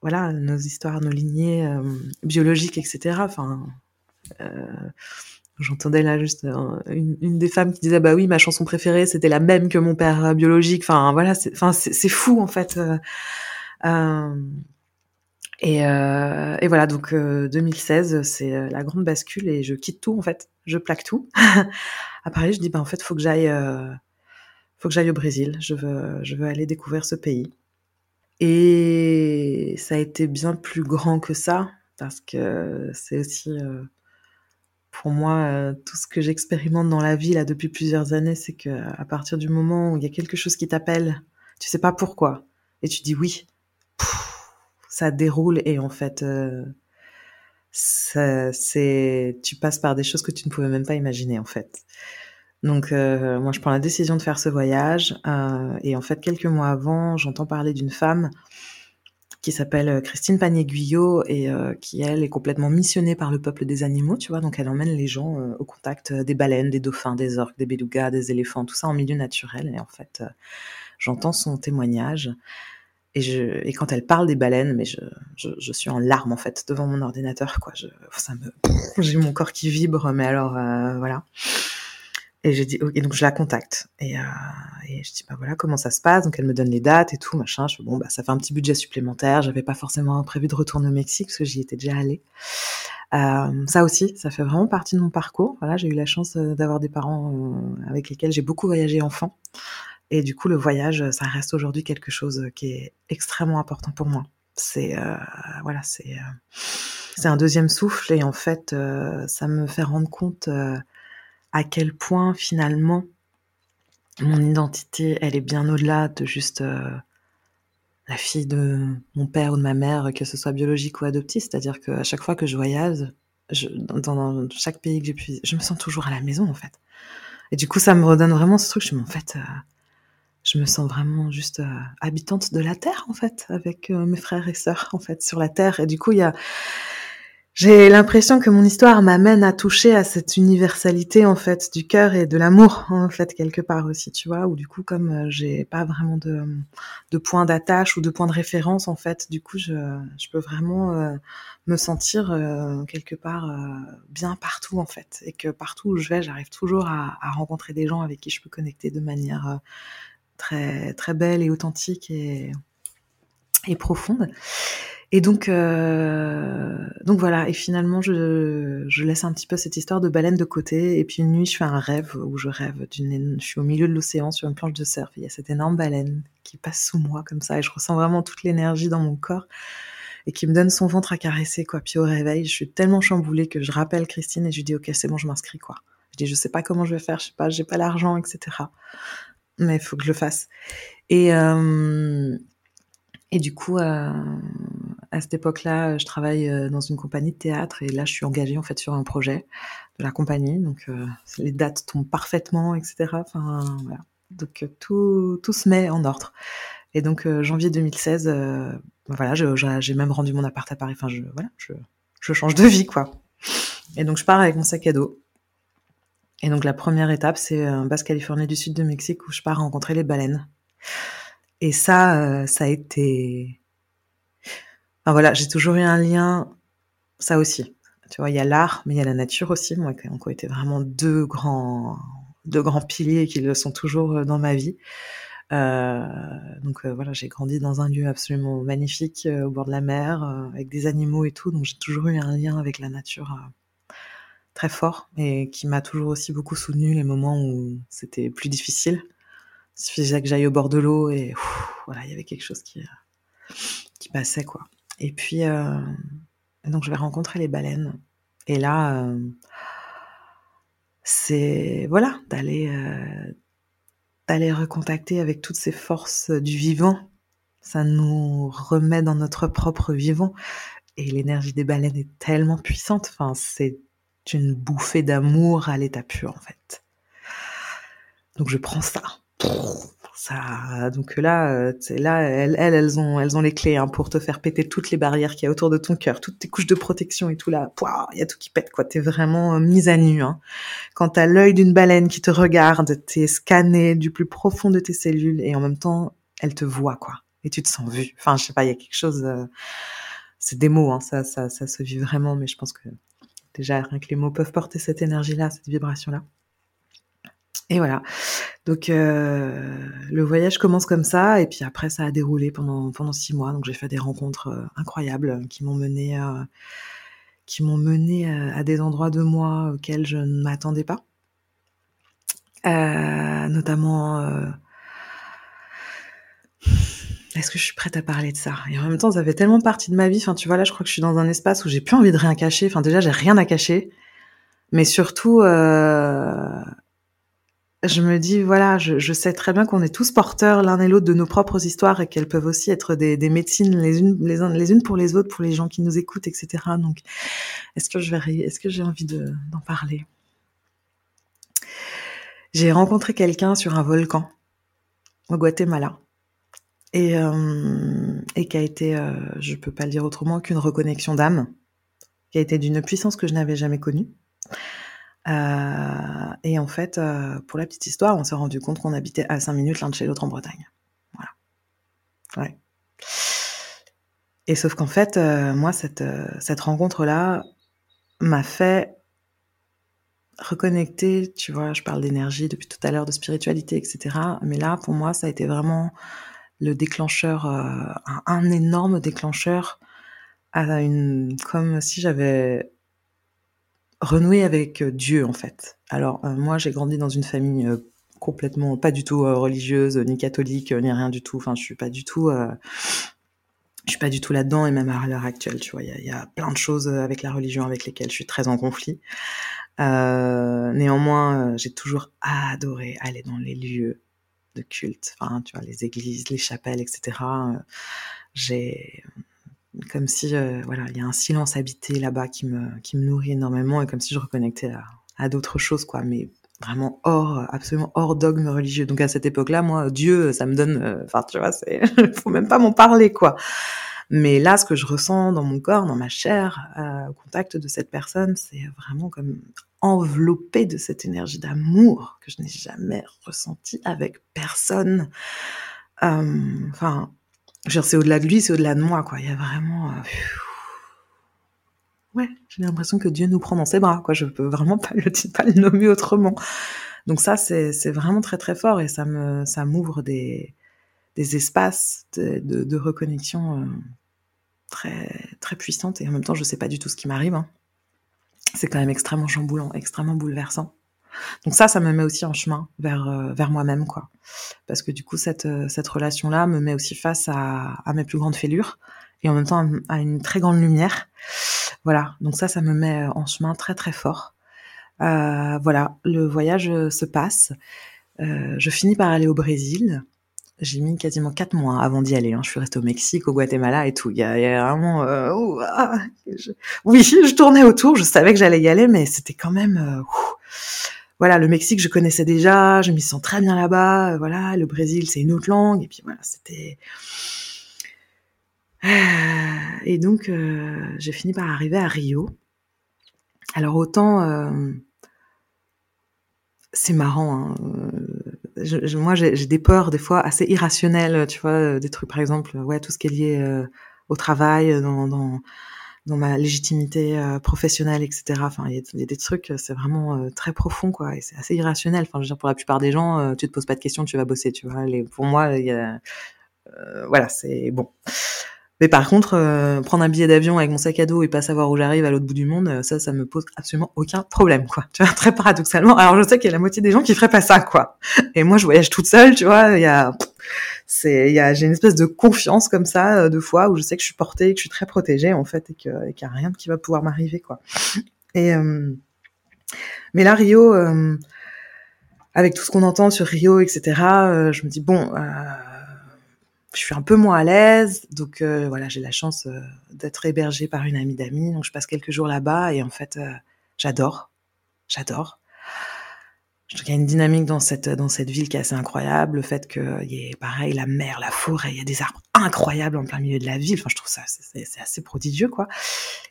[SPEAKER 2] voilà nos histoires, nos lignées euh, biologiques, etc. Enfin, j'entendais là juste une, des femmes qui disait bah oui ma chanson préférée c'était la même que mon père biologique. Enfin voilà, c'est enfin c'est fou en fait. Et, et, voilà, donc 2016, c'est la grande bascule et je quitte tout en fait. Je plaque tout. à Paris, je dis bah en fait, faut que j'aille faut que j'aille au Brésil, je veux, je veux aller découvrir ce pays. Et ça a été bien plus grand que ça, parce que c'est aussi, euh, pour moi, euh, tout ce que j'expérimente dans la vie là depuis plusieurs années, c'est que à partir du moment où il y a quelque chose qui t'appelle, tu sais pas pourquoi, et tu dis oui, ça déroule et en fait, euh, tu passes par des choses que tu ne pouvais même pas imaginer en fait. Donc euh, moi je prends la décision de faire ce voyage euh, et en fait quelques mois avant j'entends parler d'une femme qui s'appelle euh, Christine Panier-Guyot et qui elle est complètement missionnée par le peuple des animaux, tu vois, donc elle emmène les gens au contact des baleines, des dauphins, des orques, des belugas, des éléphants, tout ça en milieu naturel et en fait j'entends son témoignage et, je, et quand elle parle des baleines, mais je, je, suis en larmes en fait devant mon ordinateur, quoi. Ça me, j'ai mon corps qui vibre, mais alors voilà. Et j'ai dit, et donc je la contacte. Et, euh, et, je dis, bah voilà, comment ça se passe? Donc elle me donne les dates et tout, machin. Je fais, bon, bah ça fait un petit budget supplémentaire. J'avais pas forcément prévu de retourner au Mexique parce que j'y étais déjà allée. Euh, ça aussi, ça fait vraiment partie de mon parcours. Voilà, j'ai eu la chance euh, d'avoir des parents euh, avec lesquels j'ai beaucoup voyagé enfant. Et du coup, le voyage, ça reste aujourd'hui quelque chose qui est extrêmement important pour moi. C'est, euh, voilà, c'est, c'est un deuxième souffle et en fait, ça me fait rendre compte à quel point finalement mon identité, elle est bien au-delà de juste euh, la fille de mon père ou de ma mère, que ce soit biologique ou adoptive. C'est-à-dire qu'à chaque fois que je voyage, je, dans, chaque pays que j'ai pu, je me sens toujours à la maison en fait. Et du coup, ça me redonne vraiment ce truc. Je en fait, euh, je me sens vraiment juste euh, habitante de la terre en fait, avec mes frères et sœurs en fait sur la terre. Et du coup, il y a j'ai l'impression que mon histoire m'amène à toucher à cette universalité en fait du cœur et de l'amour en fait quelque part aussi, tu vois, ou du coup comme euh, j'ai pas vraiment de, de point d'attache ou de point de référence en fait, du coup je, je peux vraiment euh, me sentir euh, quelque part bien partout en fait, et que partout où je vais, j'arrive toujours à, à, rencontrer des gens avec qui je peux connecter de manière très très belle et authentique et, et profonde. Et donc, euh, donc voilà. Et finalement, je, laisse un petit peu cette histoire de baleine de côté. Et puis une nuit, je fais un rêve où je rêve d'une. Je suis au milieu de l'océan sur une planche de surf. Il y a cette énorme baleine qui passe sous moi comme ça, et je ressens vraiment toute l'énergie dans mon corps et qui me donne son ventre à caresser quoi. Puis au réveil, je suis tellement chamboulée que je rappelle Christine et je lui dis ok, c'est bon, je m'inscris quoi. Je dis je sais pas comment je vais faire, je sais pas, j'ai pas l'argent, etc. Mais il faut que je le fasse. Et euh, et du coup, euh, à cette époque-là, je travaille euh, dans une compagnie de théâtre et là, je suis engagée en fait sur un projet de la compagnie. Donc, euh, les dates tombent parfaitement, etc. Enfin, voilà. Donc, tout, tout se met en ordre. Et donc, janvier 2016, voilà, j'ai même rendu mon appart à Paris. Enfin, je, voilà, je, je change de vie, quoi. Et donc, je pars avec mon sac à dos Et donc la première étape, c'est un Basse-Californie du sud de Mexique où je pars rencontrer les baleines. Et ça, ça a été... Enfin voilà, j'ai toujours eu un lien, ça aussi. Tu vois, il y a l'art, mais il y a la nature aussi, moi, qui ont été vraiment deux grands, deux grands piliers qui le sont toujours dans ma vie. Euh, donc euh, voilà, j'ai grandi dans un lieu absolument magnifique euh, au bord de la mer, avec des animaux et tout, donc j'ai toujours eu un lien avec la nature très fort et qui m'a toujours aussi beaucoup soutenu les moments où c'était plus difficile. Il suffisait que j'aille au bord de l'eau et voilà, il y avait quelque chose qui qui passait quoi. Et puis donc je vais rencontrer les baleines et là c'est voilà d'aller d'aller recontacter avec toutes ces forces du vivant. Ça nous remet dans notre propre vivant. Et l'énergie des baleines est tellement puissante. Enfin, c'est une bouffée d'amour à l'état pur, en fait. Donc je prends ça ça, donc là, euh, là, elles, elles, ont, elles ont les clés hein, pour te faire péter toutes les barrières qu'il y a autour de ton cœur, toutes tes couches de protection et tout là. Il y a tout qui pète quoi. T'es vraiment euh, mise à nu. Hein. Quand t'as l'œil d'une baleine qui te regarde, t'es scanné du plus profond de tes cellules et en même temps, elle te voit quoi. Et tu te sens vu. Enfin, je sais pas, il y a quelque chose. Euh, c'est des mots, hein, ça, ça, ça se vit vraiment, mais je pense que déjà rien que les mots peuvent porter cette énergie-là, cette vibration-là. Et voilà. Donc euh, le voyage commence comme ça, et puis après ça a déroulé pendant pendant six mois. Donc j'ai fait des rencontres euh, incroyables euh, qui m'ont mené qui m'ont mené à des endroits de moi auxquels je ne m'attendais pas, notamment. Est-ce que je suis prête à parler de ça? Et en même temps, ça fait tellement partie de ma vie. Enfin, tu vois, là, je crois que je suis dans un espace où j'ai plus envie de rien cacher. Enfin, déjà, j'ai rien à cacher. Mais surtout, je me dis, voilà, je, sais très bien qu'on est tous porteurs l'un et l'autre de nos propres histoires et qu'elles peuvent aussi être des, médecines les unes, les, unes pour les autres, pour les gens qui nous écoutent, etc. Donc, est-ce que je vais, que j'ai envie d'en parler? J'ai rencontré quelqu'un sur un volcan au Guatemala et, euh, et qui a été, euh, je peux pas le dire autrement, qu'une reconnexion d'âme, qui a été d'une puissance que je n'avais jamais connue. Euh, et en fait, euh, pour la petite histoire, on s'est rendu compte qu'on habitait à 5 minutes l'un de chez l'autre en Bretagne. Voilà. Ouais. Et sauf qu'en fait, euh, moi, cette, cette rencontre-là m'a fait reconnecter, tu vois, je parle d'énergie depuis tout à l'heure, de spiritualité, etc. Mais là, pour moi, ça a été vraiment le déclencheur, un, un, énorme déclencheur à une, comme si j'avais renouer avec euh, Dieu en fait. Alors euh, moi j'ai grandi dans une famille euh, complètement pas du tout religieuse ni catholique ni rien du tout. Enfin je suis pas du tout je suis pas du tout là-dedans et même à l'heure actuelle, tu vois, il y, a, plein de choses avec la religion avec lesquelles je suis très en conflit. néanmoins, j'ai toujours adoré aller dans les lieux de culte, enfin, tu vois, les églises, les chapelles, etc. j'ai comme si euh, voilà il y a un silence habité là-bas qui me qui me nourrit énormément et comme si je reconnectais à, d'autres choses quoi mais vraiment hors absolument hors dogme religieux. Donc à cette époque-là moi Dieu ça me donne euh, enfin tu vois c'est faut même pas m'en parler quoi. Mais là ce que je ressens dans mon corps dans ma chair euh, au contact de cette personne c'est vraiment comme enveloppé de cette énergie d'amour que je n'ai jamais ressenti avec personne. Enfin c'est au-delà de lui, c'est au-delà de moi, quoi. Il y a vraiment. Euh, ouais, j'ai l'impression que Dieu nous prend dans ses bras, quoi. Je peux vraiment pas le, nommer autrement. Donc ça, c'est, vraiment très très fort et ça me, ça m'ouvre des, des espaces de, de, de reconnexion euh, très très puissantes et en même temps, je sais pas du tout ce qui m'arrive. Hein. C'est quand même extrêmement chamboulant, extrêmement bouleversant. Donc ça, ça me met aussi en chemin vers euh, vers moi-même, quoi. Parce que du coup, cette euh, cette relation-là me met aussi face à, mes plus grandes fêlures et en même temps à une très grande lumière. Voilà. Donc ça, ça me met en chemin très très fort. Euh, voilà, le voyage se passe. Euh, je finis par aller au Brésil. J'ai mis quasiment quatre mois avant d'y aller. Hein. Je suis restée au Mexique, au Guatemala et tout. Il y a, vraiment, euh, ah, oui, je tournais autour. Je savais que j'allais y aller, mais c'était quand même. Euh, voilà, le Mexique, je connaissais déjà, je m'y sens très bien là-bas. Euh, voilà, le Brésil, c'est une autre langue. Et puis voilà, c'était. Euh, et donc, euh, j'ai fini par arriver à Rio. Alors autant, c'est marrant. Hein. Moi, j'ai des peurs des fois assez irrationnelles, tu vois, des trucs par exemple, ouais, tout ce qui est lié au travail, dans, dans ma légitimité euh, professionnelle, etc. Enfin, il y, a des trucs, euh, c'est vraiment euh, très profond, quoi, et c'est assez irrationnel. Enfin, je veux dire, pour la plupart des gens, tu te poses pas de questions, tu vas bosser, tu vois. Les, pour moi, y a, voilà, c'est bon. Mais par contre, prendre un billet d'avion avec mon sac à dos et pas savoir où j'arrive à l'autre bout du monde, ça, ça me pose absolument aucun problème, quoi. Tu vois, très paradoxalement. Alors, je sais qu'il y a la moitié des gens qui feraient pas ça, quoi. Et moi, je voyage toute seule, tu vois. Il y a il y j'ai une espèce de confiance comme ça euh, de fois où je sais que je suis portée que je suis très protégée en fait et qu'il y a rien qui va pouvoir m'arriver quoi. Et euh, mais là Rio euh, avec tout ce qu'on entend sur Rio etc. je me dis bon je suis un peu moins à l'aise, donc voilà, j'ai la chance d'être hébergée par une amie d'amis, donc je passe quelques jours là-bas et en fait, j'adore, j'adore. Je trouve qu'il y a une dynamique dans cette dans cette ville qui est assez incroyable. Le fait qu'il y ait pareil la mer, la forêt, il y a des arbres incroyables en plein milieu de la ville. Enfin, je trouve ça c'est assez prodigieux quoi.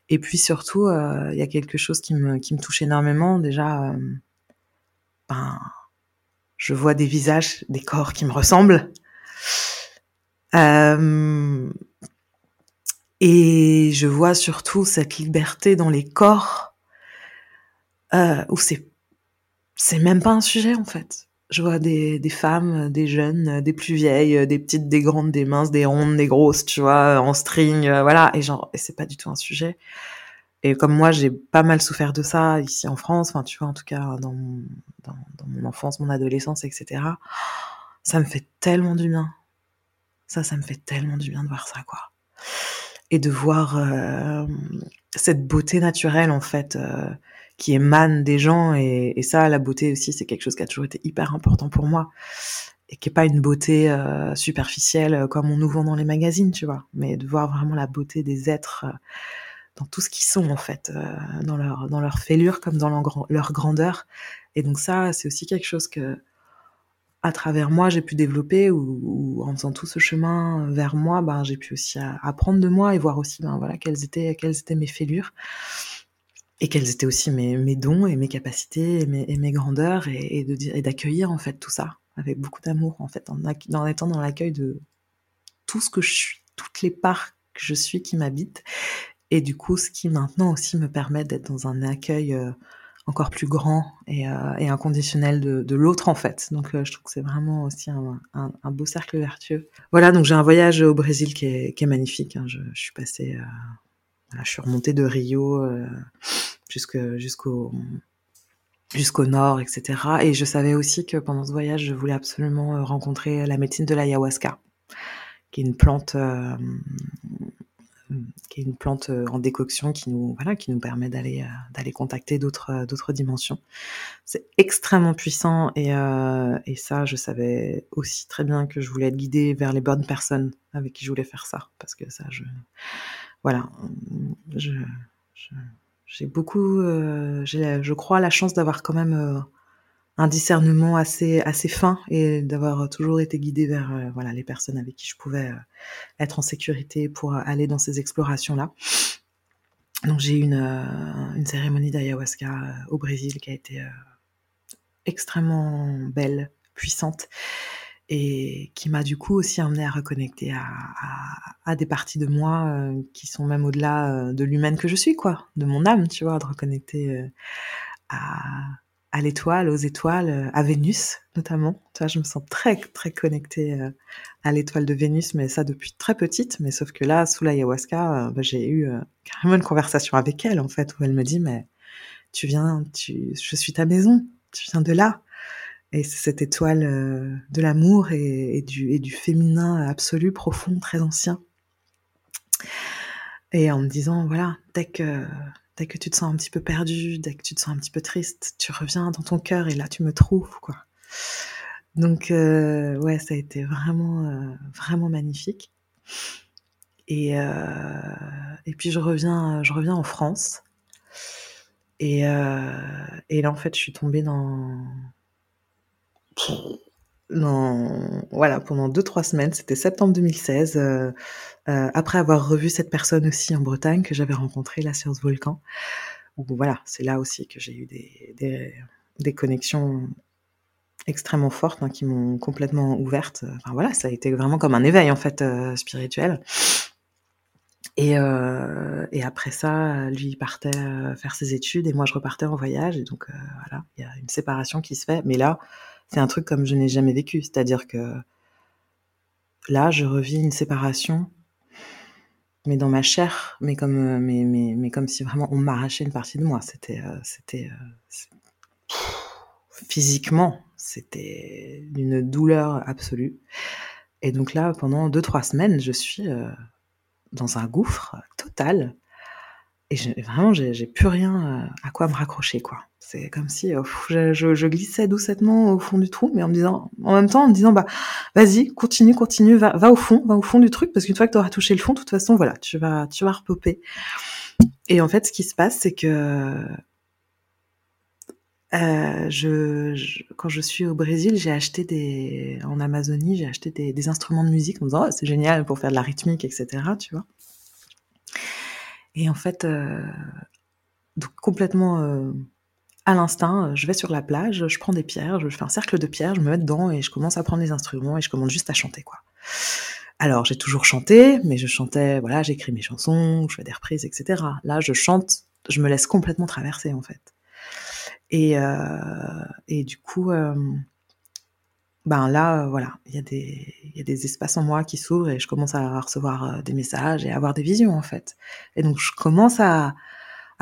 [SPEAKER 2] Et puis surtout, euh, il y a quelque chose qui me qui me touche énormément. Déjà, euh, ben, je vois des visages, des corps qui me ressemblent. Euh, et je vois surtout cette liberté dans les corps où c'est c'est même pas un sujet en fait. Je vois des, femmes, des jeunes, des plus vieilles, des petites, des grandes, des minces, des rondes, des grosses, tu vois, en string, euh, voilà. Et genre, c'est pas du tout un sujet. Et comme moi, j'ai pas mal souffert de ça ici en France, enfin, tu vois, en tout cas, dans mon, dans, mon enfance, mon adolescence, etc. Ça me fait tellement du bien. Ça, ça me fait tellement du bien de voir ça, quoi. Et de voir euh, cette beauté naturelle, en fait, euh, qui émane des gens. Et, ça la beauté aussi c'est quelque chose qui a toujours été hyper important pour moi et qui est pas une beauté euh, superficielle euh, comme on nous vend dans les magazines tu vois. Mais de voir vraiment la beauté des êtres euh, dans tout ce qu'ils sont en fait dans leur dans fêlure comme dans leur, leur grandeur. Et donc ça c'est aussi quelque chose que à travers moi j'ai pu développer ou, en faisant tout ce chemin vers moi ben j'ai pu aussi apprendre de moi et voir aussi ben voilà quelles étaient quelles étaient mes fêlures et quels étaient aussi mes, dons et mes capacités et mes, et grandeurs et, d'accueillir en fait tout ça avec beaucoup d'amour en fait en, étant dans l'accueil de tout ce que je suis toutes les parts que je suis qui m'habitent. Et du coup ce qui maintenant aussi me permet d'être dans un accueil euh, encore plus grand et, euh, inconditionnel de, l'autre en fait. Donc euh, je trouve que c'est vraiment aussi un, beau cercle vertueux. Voilà donc j'ai un voyage au Brésil qui est, qui est magnifique hein. je, je, suis passée je suis remontée de Rio jusqu'au jusqu'au nord, etc. Et je savais aussi que pendant ce voyage, je voulais absolument euh, rencontrer la médecine de l'ayahuasca, qui est une plante, euh, qui est une plante euh, en décoction qui nous, permet d'aller, contacter d'autres, d'autres dimensions. C'est extrêmement puissant et, et ça, je savais aussi très bien que je voulais être guidée vers les bonnes personnes avec qui je voulais faire ça, parce que ça, je, voilà, je, je j'ai beaucoup, euh, j'ai, je crois, la chance d'avoir quand même euh, un discernement assez assez fin et d'avoir toujours été guidée vers euh, voilà les personnes avec qui je pouvais être en sécurité pour aller dans ces explorations là. Donc j'ai eu une, une cérémonie d'ayahuasca au Brésil qui a été extrêmement belle, puissante et qui m'a du coup aussi amené à reconnecter à, à, à des parties de moi euh, qui sont même au-delà euh, de l'humaine que je suis, quoi, de mon âme, tu vois, de reconnecter euh, à, à l'étoile, aux étoiles, à Vénus notamment. Tu vois, je me sens très très connectée à l'étoile de Vénus, mais ça depuis très petite. Mais sauf que là, sous l'ayahuasca, bah, j'ai eu carrément une conversation avec elle en fait, où elle me dit mais tu viens, tu, je suis ta maison, tu viens de là. Et c'est cette étoile euh, de l'amour et, du, féminin absolu, profond, très ancien. Et en me disant, voilà, dès que, dès que tu te sens un petit peu perdu, dès que tu te sens un petit peu triste, tu reviens dans ton cœur et là tu me trouves, quoi. Donc, euh, ouais, ça a été vraiment, euh, vraiment magnifique. Et, et puis je reviens, je reviens en France. Et, et là, en fait, je suis tombée dans, non, voilà, pendant deux trois semaines, c'était septembre 2016, euh, euh, après avoir revu cette personne aussi en Bretagne que j'avais rencontrée là sur ce volcan. Voilà, c'est là aussi que j'ai eu des, des, des, connexions extrêmement fortes, hein, qui m'ont complètement ouverte. Enfin voilà, ça a été vraiment comme un éveil en fait spirituel. Et, euh, et après ça, lui il partait faire ses études et moi je repartais en voyage. Et donc voilà, il y a une séparation qui se fait. Mais là, c'est un truc comme je n'ai jamais vécu. C'est-à-dire que là, je revis une séparation, mais dans ma chair, mais comme, mais, mais, mais comme si vraiment on m'arrachait une partie de moi. C'était, c'était physiquement, c'était une douleur absolue. Et donc là, pendant deux, trois semaines, je suis dans un gouffre total. Et vraiment, j'ai plus rien à quoi me raccrocher, quoi. C'est comme si je, je, glissais doucement au fond du trou, mais en disant, en même temps, en me disant, bah, vas-y, continue, continue, va, au fond, va au fond du truc, parce qu'une fois que tu auras touché le fond, de toute façon, voilà, tu vas, tu vas repopper. Et en fait, ce qui se passe, c'est que euh, je, quand je suis au Brésil, j'ai acheté des, en Amazonie, j'ai acheté des, des, instruments de musique en me disant, oh, c'est génial pour faire de la rythmique, etc., tu vois. Et en fait, euh, donc complètement euh, à l'instinct, je vais sur la plage, je prends des pierres, je fais un cercle de pierres, je me mets dedans et je commence à prendre les instruments et je commence juste à chanter, quoi. Alors, j'ai toujours chanté, mais je chantais, voilà, j'écris mes chansons, je fais des reprises, etc. Là, je chante, je me laisse complètement traverser, en fait. Et, euh, et du coup, euh, ben là, voilà, il y, a des, espaces en moi qui s'ouvrent et je commence à recevoir euh, des messages et à avoir des visions, en fait. Et donc, je commence à,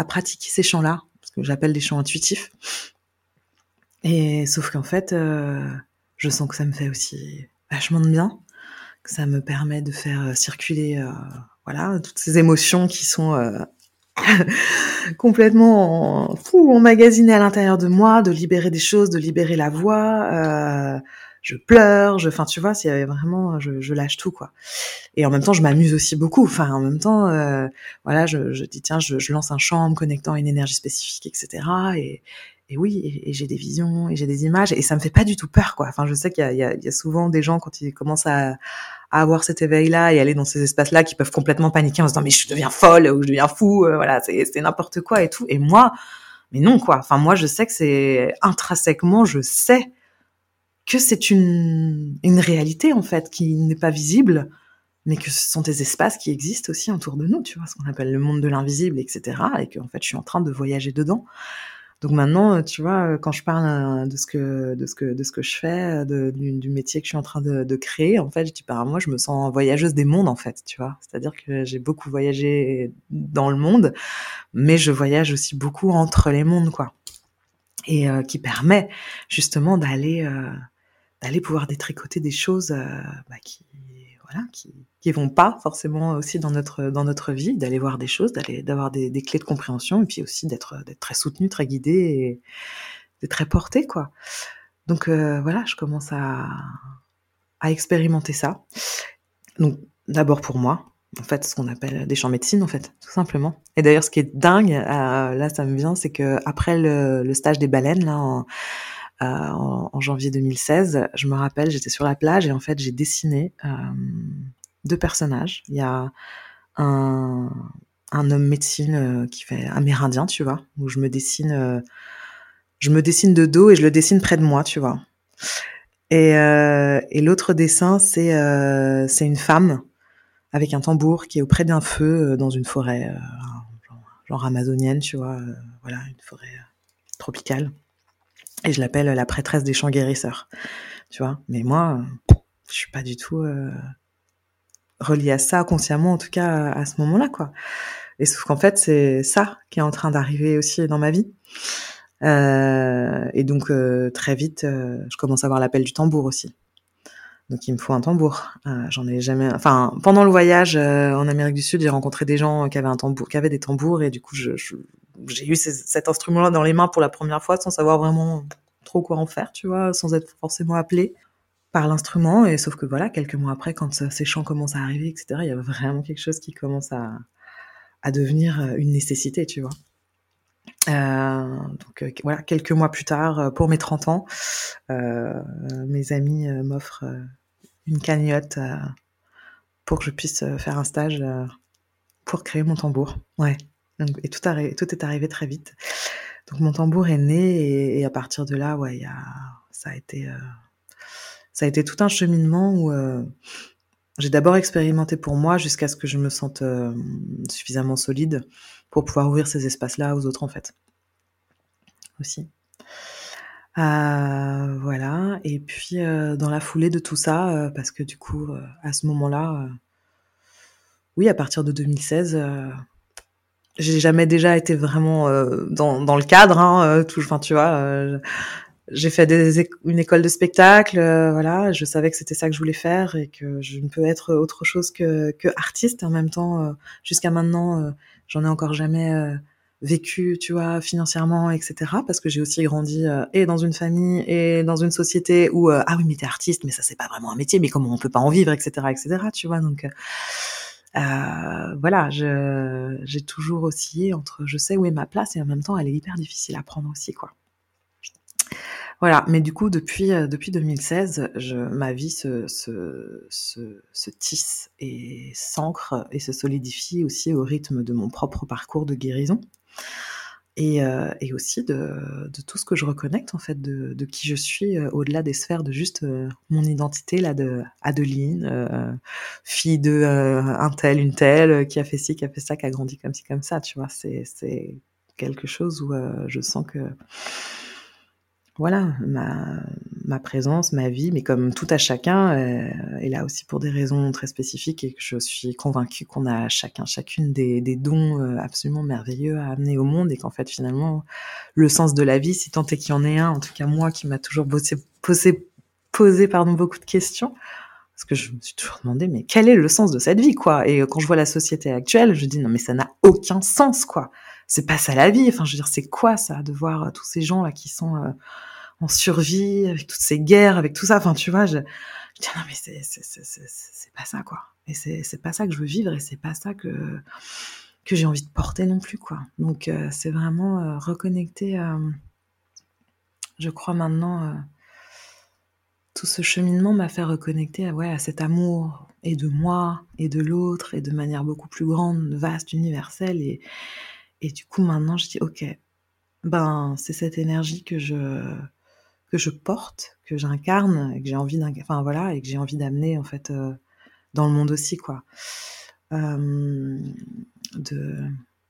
[SPEAKER 2] pratiquer ces chants-là, ce que j'appelle des chants intuitifs. Et sauf qu'en fait, je sens que ça me fait aussi vachement de bien, que ça me permet de faire circuler, voilà, toutes ces émotions qui sont complètement fou, emmagasiné à l'intérieur de moi, de libérer des choses, de libérer la voix. Euh, je pleure, je, enfin tu vois, c'est vraiment, je, je, lâche tout quoi. Et en même temps, je m'amuse aussi beaucoup. Enfin, en même temps, euh, voilà, je, je, dis tiens, je, je, lance un chant en me connectant à une énergie spécifique, etc. Et, et oui, et, j'ai des visions et j'ai des images et ça me fait pas du tout peur quoi. Enfin, je sais qu'il y, y, y a, souvent des gens quand ils commencent à, à avoir cet éveil-là et aller dans ces espaces-là qui peuvent complètement paniquer en se disant mais je deviens folle ou je deviens fou, euh, voilà, c'est n'importe quoi et tout. Et moi, mais non quoi. Enfin moi je sais que c'est intrinsèquement, je sais que c'est une une réalité en fait qui n'est pas visible, mais que ce sont des espaces qui existent aussi autour de nous, tu vois, ce qu'on appelle le monde de l'invisible, etc. Et que en fait je suis en train de voyager dedans. Donc maintenant, euh, tu vois, euh, quand je parle euh, de ce que de ce que de ce que je fais, de, du, métier que je suis en train de, créer, en fait, je dis par moi, je me sens voyageuse des mondes, en fait, tu vois. C'est-à-dire que j'ai beaucoup voyagé dans le monde, mais je voyage aussi beaucoup entre les mondes, quoi. Et qui permet justement d'aller d'aller pouvoir détricoter des choses bah, qui voilà, qui, qui vont pas forcément aussi dans notre dans notre vie, d'aller voir des choses, d'aller d'avoir des, des, clés de compréhension et puis aussi d'être d'être très soutenu, très guidé et très porté quoi. Donc euh, voilà, je commence à à expérimenter ça. Donc d'abord pour moi, en fait, ce qu'on appelle des champs médecine, en fait, tout simplement. Et d'ailleurs, ce qui est dingue, euh, là, ça me vient, c'est que après le, le, stage des baleines, là, en, euh, en, janvier 2016. Je me rappelle, j'étais sur la plage et en fait, j'ai dessiné euh, deux personnages. Il y a un, homme médecine euh, qui fait amérindien, tu vois, où je me dessine, je me dessine de dos et je le dessine près de moi, tu vois. Et, l'autre dessin, c'est une femme avec un tambour qui est auprès d'un feu dans une forêt, genre, amazonienne, tu vois, voilà, une forêt tropicale. Et je l'appelle la prêtresse des chants guérisseurs. Tu vois? Mais moi, je suis pas du tout euh, reliée à ça consciemment, en tout cas à ce moment-là, quoi. Et sauf qu'en fait, c'est ça qui est en train d'arriver aussi dans ma vie. Euh, et donc euh, très vite, euh, je commence à avoir l'appel du tambour aussi. Donc il me faut un tambour. Euh, J'en ai jamais. Enfin, pendant le voyage euh, en Amérique du Sud, j'ai rencontré des gens qui avaient un tambour, qui avaient des tambours, et du coup, j'ai eu cet instrument-là dans les mains pour la première fois sans savoir vraiment trop quoi en faire, tu vois, sans être forcément appelé par l'instrument. Et sauf que voilà, quelques mois après, quand ces chants commencent à arriver, etc., il y a vraiment quelque chose qui commence à, devenir euh, une nécessité, tu vois. Euh, donc euh, voilà, quelques mois plus tard, euh, pour mes 30 ans, euh, mes amis m'offrent une cagnotte pour que je puisse faire un stage pour créer mon tambour. Ouais, et tout, est arrivé très vite. Donc mon tambour est né et, à partir de là, ouais, ça a été tout un cheminement où j'ai d'abord expérimenté pour moi jusqu'à ce que je me sente suffisamment solide pour pouvoir ouvrir ces espaces-là aux autres en fait aussi. Euh, voilà. Et puis euh, dans la foulée de tout ça, euh, parce que du coup, à ce moment-là, oui, à partir de 2016, j'ai jamais déjà été vraiment dans, dans le cadre. Hein, tout, enfin, tu vois, j'ai fait des, une école de spectacle. voilà, je savais que c'était ça que je voulais faire et que je ne peux être autre chose que, que artiste. En même temps, jusqu'à maintenant, j'en ai encore jamais vécu, tu vois, financièrement, etc. Parce que j'ai aussi grandi euh, et dans une famille et dans une société où euh, ah oui mais t'es artiste, mais ça c'est pas vraiment un métier, mais comment on peut pas en vivre, etc., etc. Tu vois, donc euh, voilà, j'ai toujours oscillé entre je sais où est ma place et en même temps elle est hyper difficile à prendre aussi, quoi. Voilà, mais du coup depuis depuis 2016, je, ma vie se, se, se tisse et s'ancre et se solidifie aussi au rythme de mon propre parcours de guérison et, euh, et aussi de, tout ce que je reconnecte en fait de, qui je suis euh, au-delà des sphères de juste euh, mon identité là de Adeline fille de un tel une telle qui a fait ci qui a fait ça qui a grandi comme ci comme ça tu vois. C'est quelque chose où je sens que voilà, ma, ma présence, ma vie, mais comme tout à chacun, euh, est là aussi pour des raisons très spécifiques et que je suis convaincue qu'on a chacun, chacune des, des dons euh, absolument merveilleux à amener au monde et qu'en fait finalement le sens de la vie, si tant est qu'il y en ait un, en tout cas moi qui m'a toujours posé, posé, beaucoup de questions, parce que je me suis toujours demandé mais quel est le sens de cette vie quoi? Et quand je vois la société actuelle, je dis non mais ça n'a aucun sens quoi. C'est pas ça la vie. Enfin je veux dire c'est quoi ça de voir tous ces gens là qui sont euh, en survie, avec toutes ces guerres, avec tout ça. Enfin, tu vois, je, dis non mais c'est pas ça quoi. Et c'est pas ça que je veux vivre et c'est pas ça que que j'ai envie de porter non plus quoi. Donc euh, c'est vraiment euh, reconnecter. Euh, je crois maintenant tout ce cheminement m'a fait reconnecter ouais, à cet amour et de moi et de l'autre et de manière beaucoup plus grande, vaste, universelle et et du coup maintenant je dis ok ben c'est cette énergie que je que je porte, que j'incarne, et que j'ai envie voilà, et que j'ai envie d'amener en fait euh, dans le monde aussi quoi, euh, de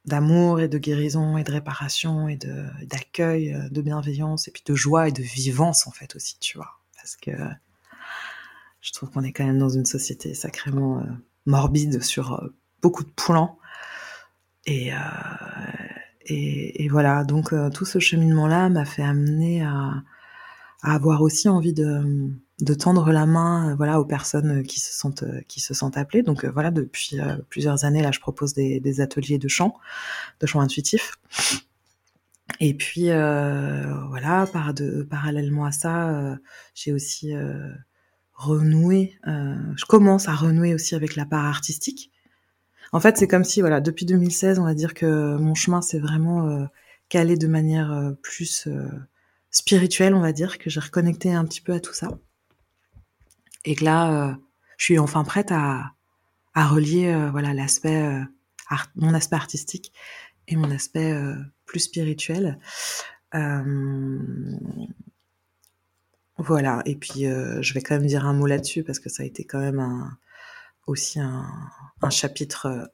[SPEAKER 2] d'amour et de guérison et de réparation et de d'accueil, euh, de bienveillance et puis de joie et de vivance en fait aussi, tu vois, parce que je trouve qu'on est quand même dans une société sacrément morbide sur beaucoup de plans. Et, et, voilà, donc tout ce cheminement-là m'a fait amener à, à avoir aussi envie de, tendre la main voilà aux personnes qui se sentent qui se sentent appelées. Donc euh, voilà depuis euh, plusieurs années là je propose des, ateliers de chant de chant intuitif. Et puis euh, voilà parallèlement à ça euh, j'ai aussi renoué je commence à renouer aussi avec la part artistique. En fait c'est comme si voilà depuis 2016 on va dire que mon chemin c'est vraiment calé de manière plus spirituel, on va dire, que j'ai reconnecté un petit peu à tout ça. Et que là, euh, je suis enfin prête à, à relier euh, voilà l'aspect euh, mon aspect artistique et mon aspect plus spirituel. voilà, et puis je vais quand même dire un mot là-dessus parce que ça a été quand même aussi un chapitre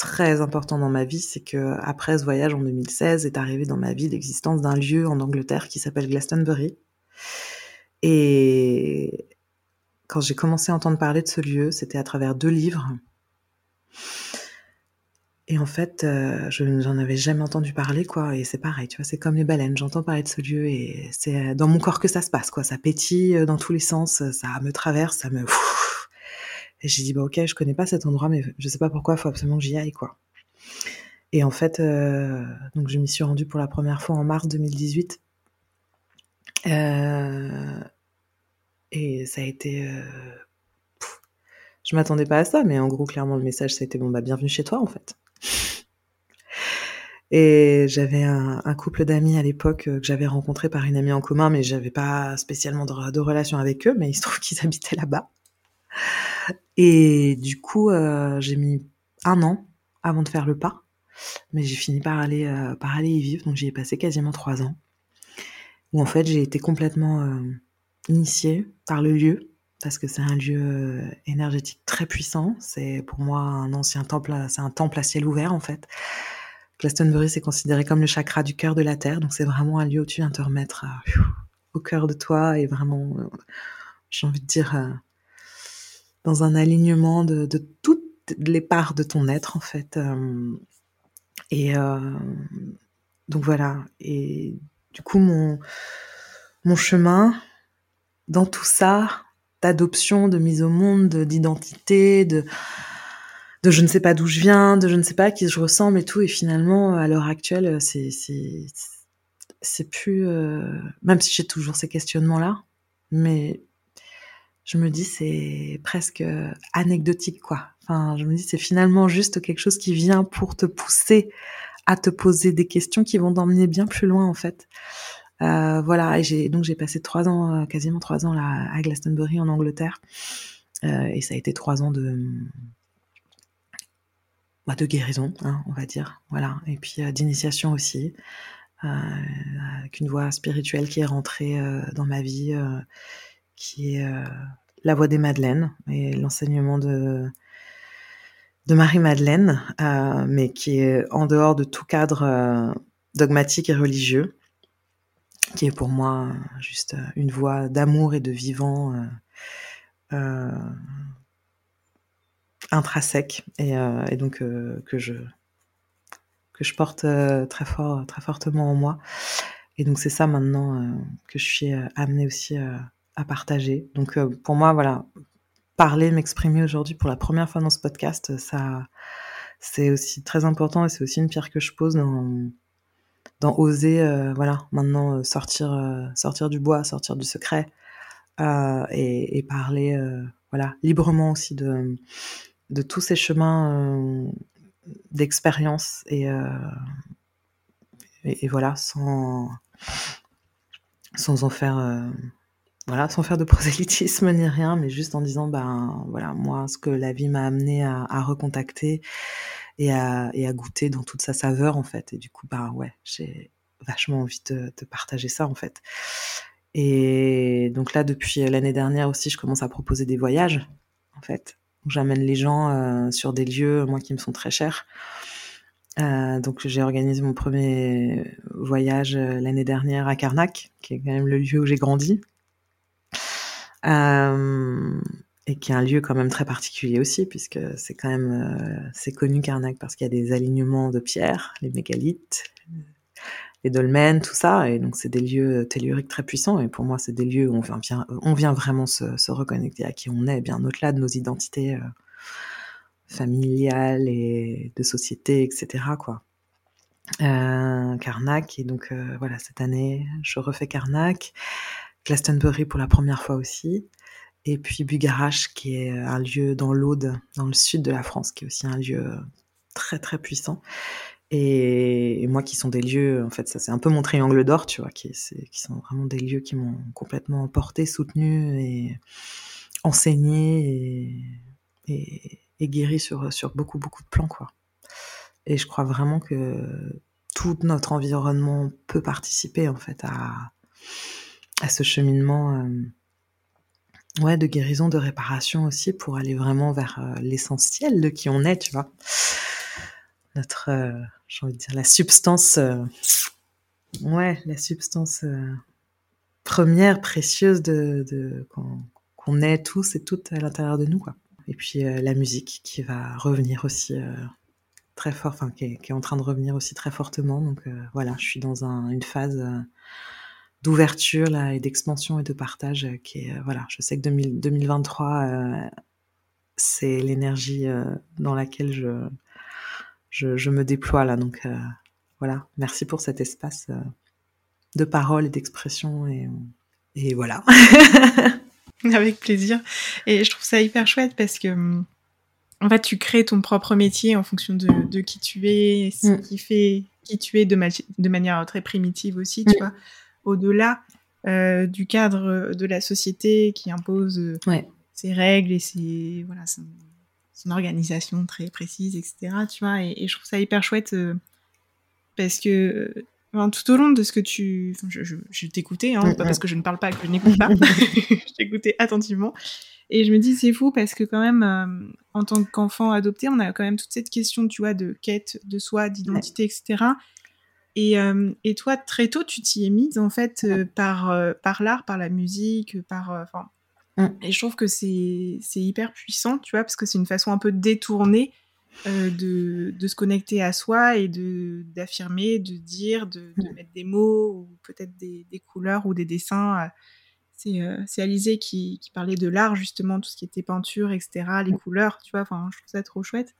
[SPEAKER 2] très important dans ma vie, c'est que après ce voyage en 2016 est arrivé dans ma vie l'existence d'un lieu en Angleterre qui s'appelle Glastonbury. Et quand j'ai commencé à entendre parler de ce lieu, c'était à travers deux livres. Et en fait, euh, je n'en avais jamais entendu parler, quoi. Et c'est pareil, tu vois, c'est comme les baleines. J'entends parler de ce lieu et c'est dans mon corps que ça se passe, quoi. Ça pétille dans tous les sens, ça me traverse, ça me et j'ai dit, bah ok, je connais pas cet endroit, mais je sais pas pourquoi, il faut absolument que j'y aille, quoi. Et en fait, euh, donc je m'y suis rendue pour la première fois en mars 2018. Euh, et ça a été... Euh, je m'attendais pas à ça, mais en gros, clairement, le message, ça a été, bon, bah bienvenue chez toi, en fait. Et j'avais un, un, couple d'amis à l'époque euh, que j'avais rencontré par une amie en commun, mais j'avais pas spécialement de, de relation avec eux, mais il se trouve qu'ils habitaient là-bas. Et du coup, euh, j'ai mis un an avant de faire le pas, mais j'ai fini par aller, euh, par aller y vivre, donc j'y ai passé quasiment trois ans, où en fait j'ai été complètement euh, initiée par le lieu, parce que c'est un lieu énergétique très puissant. C'est pour moi un ancien temple, c'est un temple à ciel ouvert en fait. Glastonbury, c'est considéré comme le chakra du cœur de la Terre, donc c'est vraiment un lieu où tu viens te remettre au cœur de toi. Et vraiment, j'ai envie de dire, dans un alignement de, toutes les parts de ton être en fait. et donc voilà. Et du coup, mon, mon chemin dans tout ça, d'adoption, de mise au monde, d'identité, de, je ne sais pas d'où je viens, de je ne sais pas à qui je ressemble et tout. Et finalement, à l'heure actuelle, c'est c'est c'est plus euh, même si j'ai toujours ces questionnements là, mais je me dis c'est presque anecdotique quoi. Enfin, je me dis c'est finalement juste quelque chose qui vient pour te pousser à te poser des questions qui vont t'emmener bien plus loin en fait. Euh, voilà, et j'ai donc j'ai passé trois ans, euh, quasiment trois ans là à Glastonbury en Angleterre, euh, et ça a été trois ans de bah, de guérison, hein, on va dire, voilà, et puis d'initiation aussi, avec une voie spirituelle qui est rentrée dans ma vie, qui est la voie des Madeleines et l'enseignement de de Marie-Madeleine, mais qui est en dehors de tout cadre dogmatique et religieux qui est pour moi juste une voix d'amour et de vivant euh, euh, intrinsèque et, euh, donc euh, que je que je porte euh, très fort très fortement en moi. Et donc c'est ça maintenant que je suis amenée aussi à partager. Donc pour moi voilà parler m'exprimer aujourd'hui pour la première fois dans ce podcast ça c'est aussi très important et c'est aussi une pierre que je pose dans dans oser euh, voilà maintenant euh, sortir euh, sortir du bois sortir du secret et, et, parler voilà librement aussi de de tous ces chemins d'expérience et, et, et voilà sans sans en faire sans faire de prosélytisme ni rien mais juste en disant ben voilà moi ce que la vie m'a amené à, recontacter et à, goûter dans toute sa saveur en fait. Et du coup, bah ouais, j'ai vachement envie de, de, partager ça en fait. Et donc là, depuis l'année dernière aussi, je commence à proposer des voyages en fait. J'amène les gens euh, sur des lieux, moi, qui me sont très chers. Euh, donc j'ai organisé mon premier voyage euh, l'année dernière à Karnak, qui est quand même le lieu où j'ai grandi. Euh, et qui est un lieu quand même très particulier aussi, puisque c'est quand même euh, c'est connu Karnak parce qu'il y a des alignements de pierres, les mégalithes, les dolmens, tout ça, et donc c'est des lieux telluriques très puissants. Et pour moi, c'est des lieux où on vient, on vient vraiment se, reconnecter à qui on est, bien au-delà de nos identités euh, familiales et de société, etc. Quoi. Euh, Karnak, et donc voilà, cette année, je refais Karnak, Glastonbury pour la première fois aussi et puis Bugarache, qui est un lieu dans l'Aude, dans le sud de la France, qui est aussi un lieu très très puissant. Et, moi, qui sont des lieux, en fait, ça c'est un peu mon triangle d'or, tu vois, qui, sont vraiment des lieux qui m'ont complètement porté, soutenu et enseigné et, et, et, guéri sur, sur beaucoup beaucoup de plans, quoi. Et je crois vraiment que tout notre environnement peut participer, en fait, à, à ce cheminement. Euh, ouais, de guérison, de réparation aussi, pour aller vraiment vers euh, l'essentiel de qui on est, tu vois. Notre, euh, j'ai envie de dire, la substance, ouais, la substance première, précieuse de, de qu'on est tous et toutes à l'intérieur de nous, quoi. Et puis la musique qui va revenir aussi très fort, enfin qui qui est, en train de revenir aussi très fortement. Donc voilà, je suis dans un, une phase d'ouverture là et d'expansion et de partage euh, qui est euh, voilà je sais que 2000, 2023 euh, c'est l'énergie euh, dans laquelle je, je, je me déploie là. Donc euh, voilà. Merci pour cet espace de parole et d'expression et, et voilà.
[SPEAKER 1] Avec plaisir. Et je trouve ça hyper chouette parce que en fait tu crées ton propre métier en fonction de, de qui tu es ce mm. qui fait qui tu es de, ma de manière très primitive aussi tu mm. vois au-delà euh, du cadre de la société qui impose euh,
[SPEAKER 2] ouais.
[SPEAKER 1] ses règles et ses voilà son, son, organisation très précise, etc. Tu vois, et, et, je trouve ça hyper chouette euh, parce que tout au long de ce que tu, je, je, t'écoutais, hein, pas parce que je ne parle pas que je n'écoute pas, je t'écoutais attentivement. Et je me dis, c'est fou parce que quand même, euh, en tant qu'enfant adopté, on a quand même toute cette question, tu vois, de quête de soi, d'identité, etc. Et, euh, et, toi, très tôt, tu t'y es mise, en fait, euh, par, par l'art, par la musique, par... Enfin, et je trouve que c'est hyper puissant, tu vois, parce que c'est une façon un peu détournée euh, de, de, se connecter à soi et d'affirmer, de, dire, de, de, mettre des mots ou peut-être des, des, couleurs ou des dessins. C'est euh, Alizé qui, qui, parlait de l'art, justement, tout ce qui était peinture, etc., les couleurs, tu vois, enfin, je trouve ça trop chouette.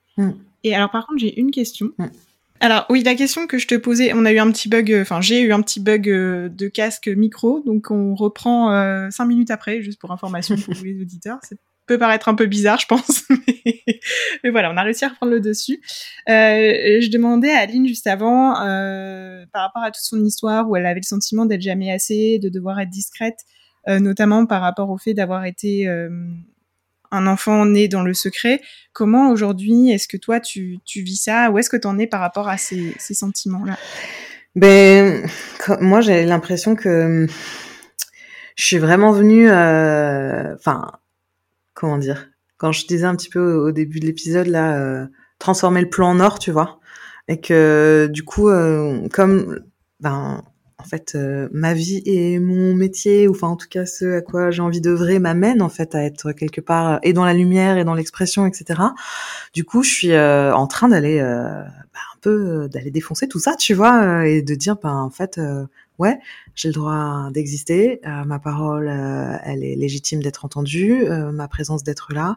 [SPEAKER 1] Et alors, par contre, j'ai une question. Alors oui, la question que je te posais, on a eu un petit bug, euh, enfin j'ai eu un petit bug euh, de casque micro, donc on reprend euh, cinq minutes après, juste pour information pour les auditeurs. Ça peut paraître un peu bizarre, je pense, mais, voilà, on a réussi à reprendre le dessus. je demandais à Aline juste avant, par rapport à toute son histoire, où elle avait le sentiment d'être jamais assez, de devoir être discrète, notamment par rapport au fait d'avoir été un enfant né dans le secret. Comment aujourd'hui est-ce que toi tu, vis ça? Où est-ce que tu en es par rapport à ces, ces sentiments-là?
[SPEAKER 2] Ben moi j'ai l'impression que je suis vraiment venue, euh, enfin comment dire? Quand je disais un petit peu au, début de l'épisode là, euh, transformer le plan en or, tu vois, et que du coup euh, comme ben en fait, euh, ma vie et mon métier, ou enfin en tout cas ce à quoi j'ai envie d'œuvrer, m'amène en fait à être quelque part euh, et dans la lumière et dans l'expression, etc. Du coup, je suis euh, en train d'aller bah, un peu d'aller défoncer tout ça, tu vois, et de dire, ben en fait, ouais, j'ai le droit d'exister, ma parole, elle est légitime d'être entendue, ma présence d'être là.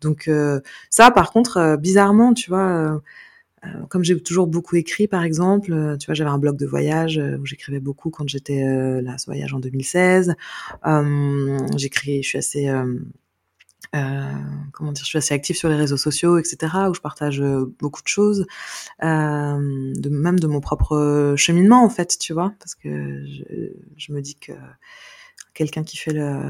[SPEAKER 2] Donc ça, par contre, bizarrement, tu vois euh, comme j'ai toujours beaucoup écrit, par exemple, euh, tu vois, j'avais un blog de voyage euh, où j'écrivais beaucoup quand j'étais là, ce voyage en 2016. J'écris, je suis assez euh, comment dire, je suis assez active sur les réseaux sociaux, etc., où je partage beaucoup de choses, euh, même de mon propre cheminement en fait, tu vois, parce que je me dis que quelqu'un qui fait le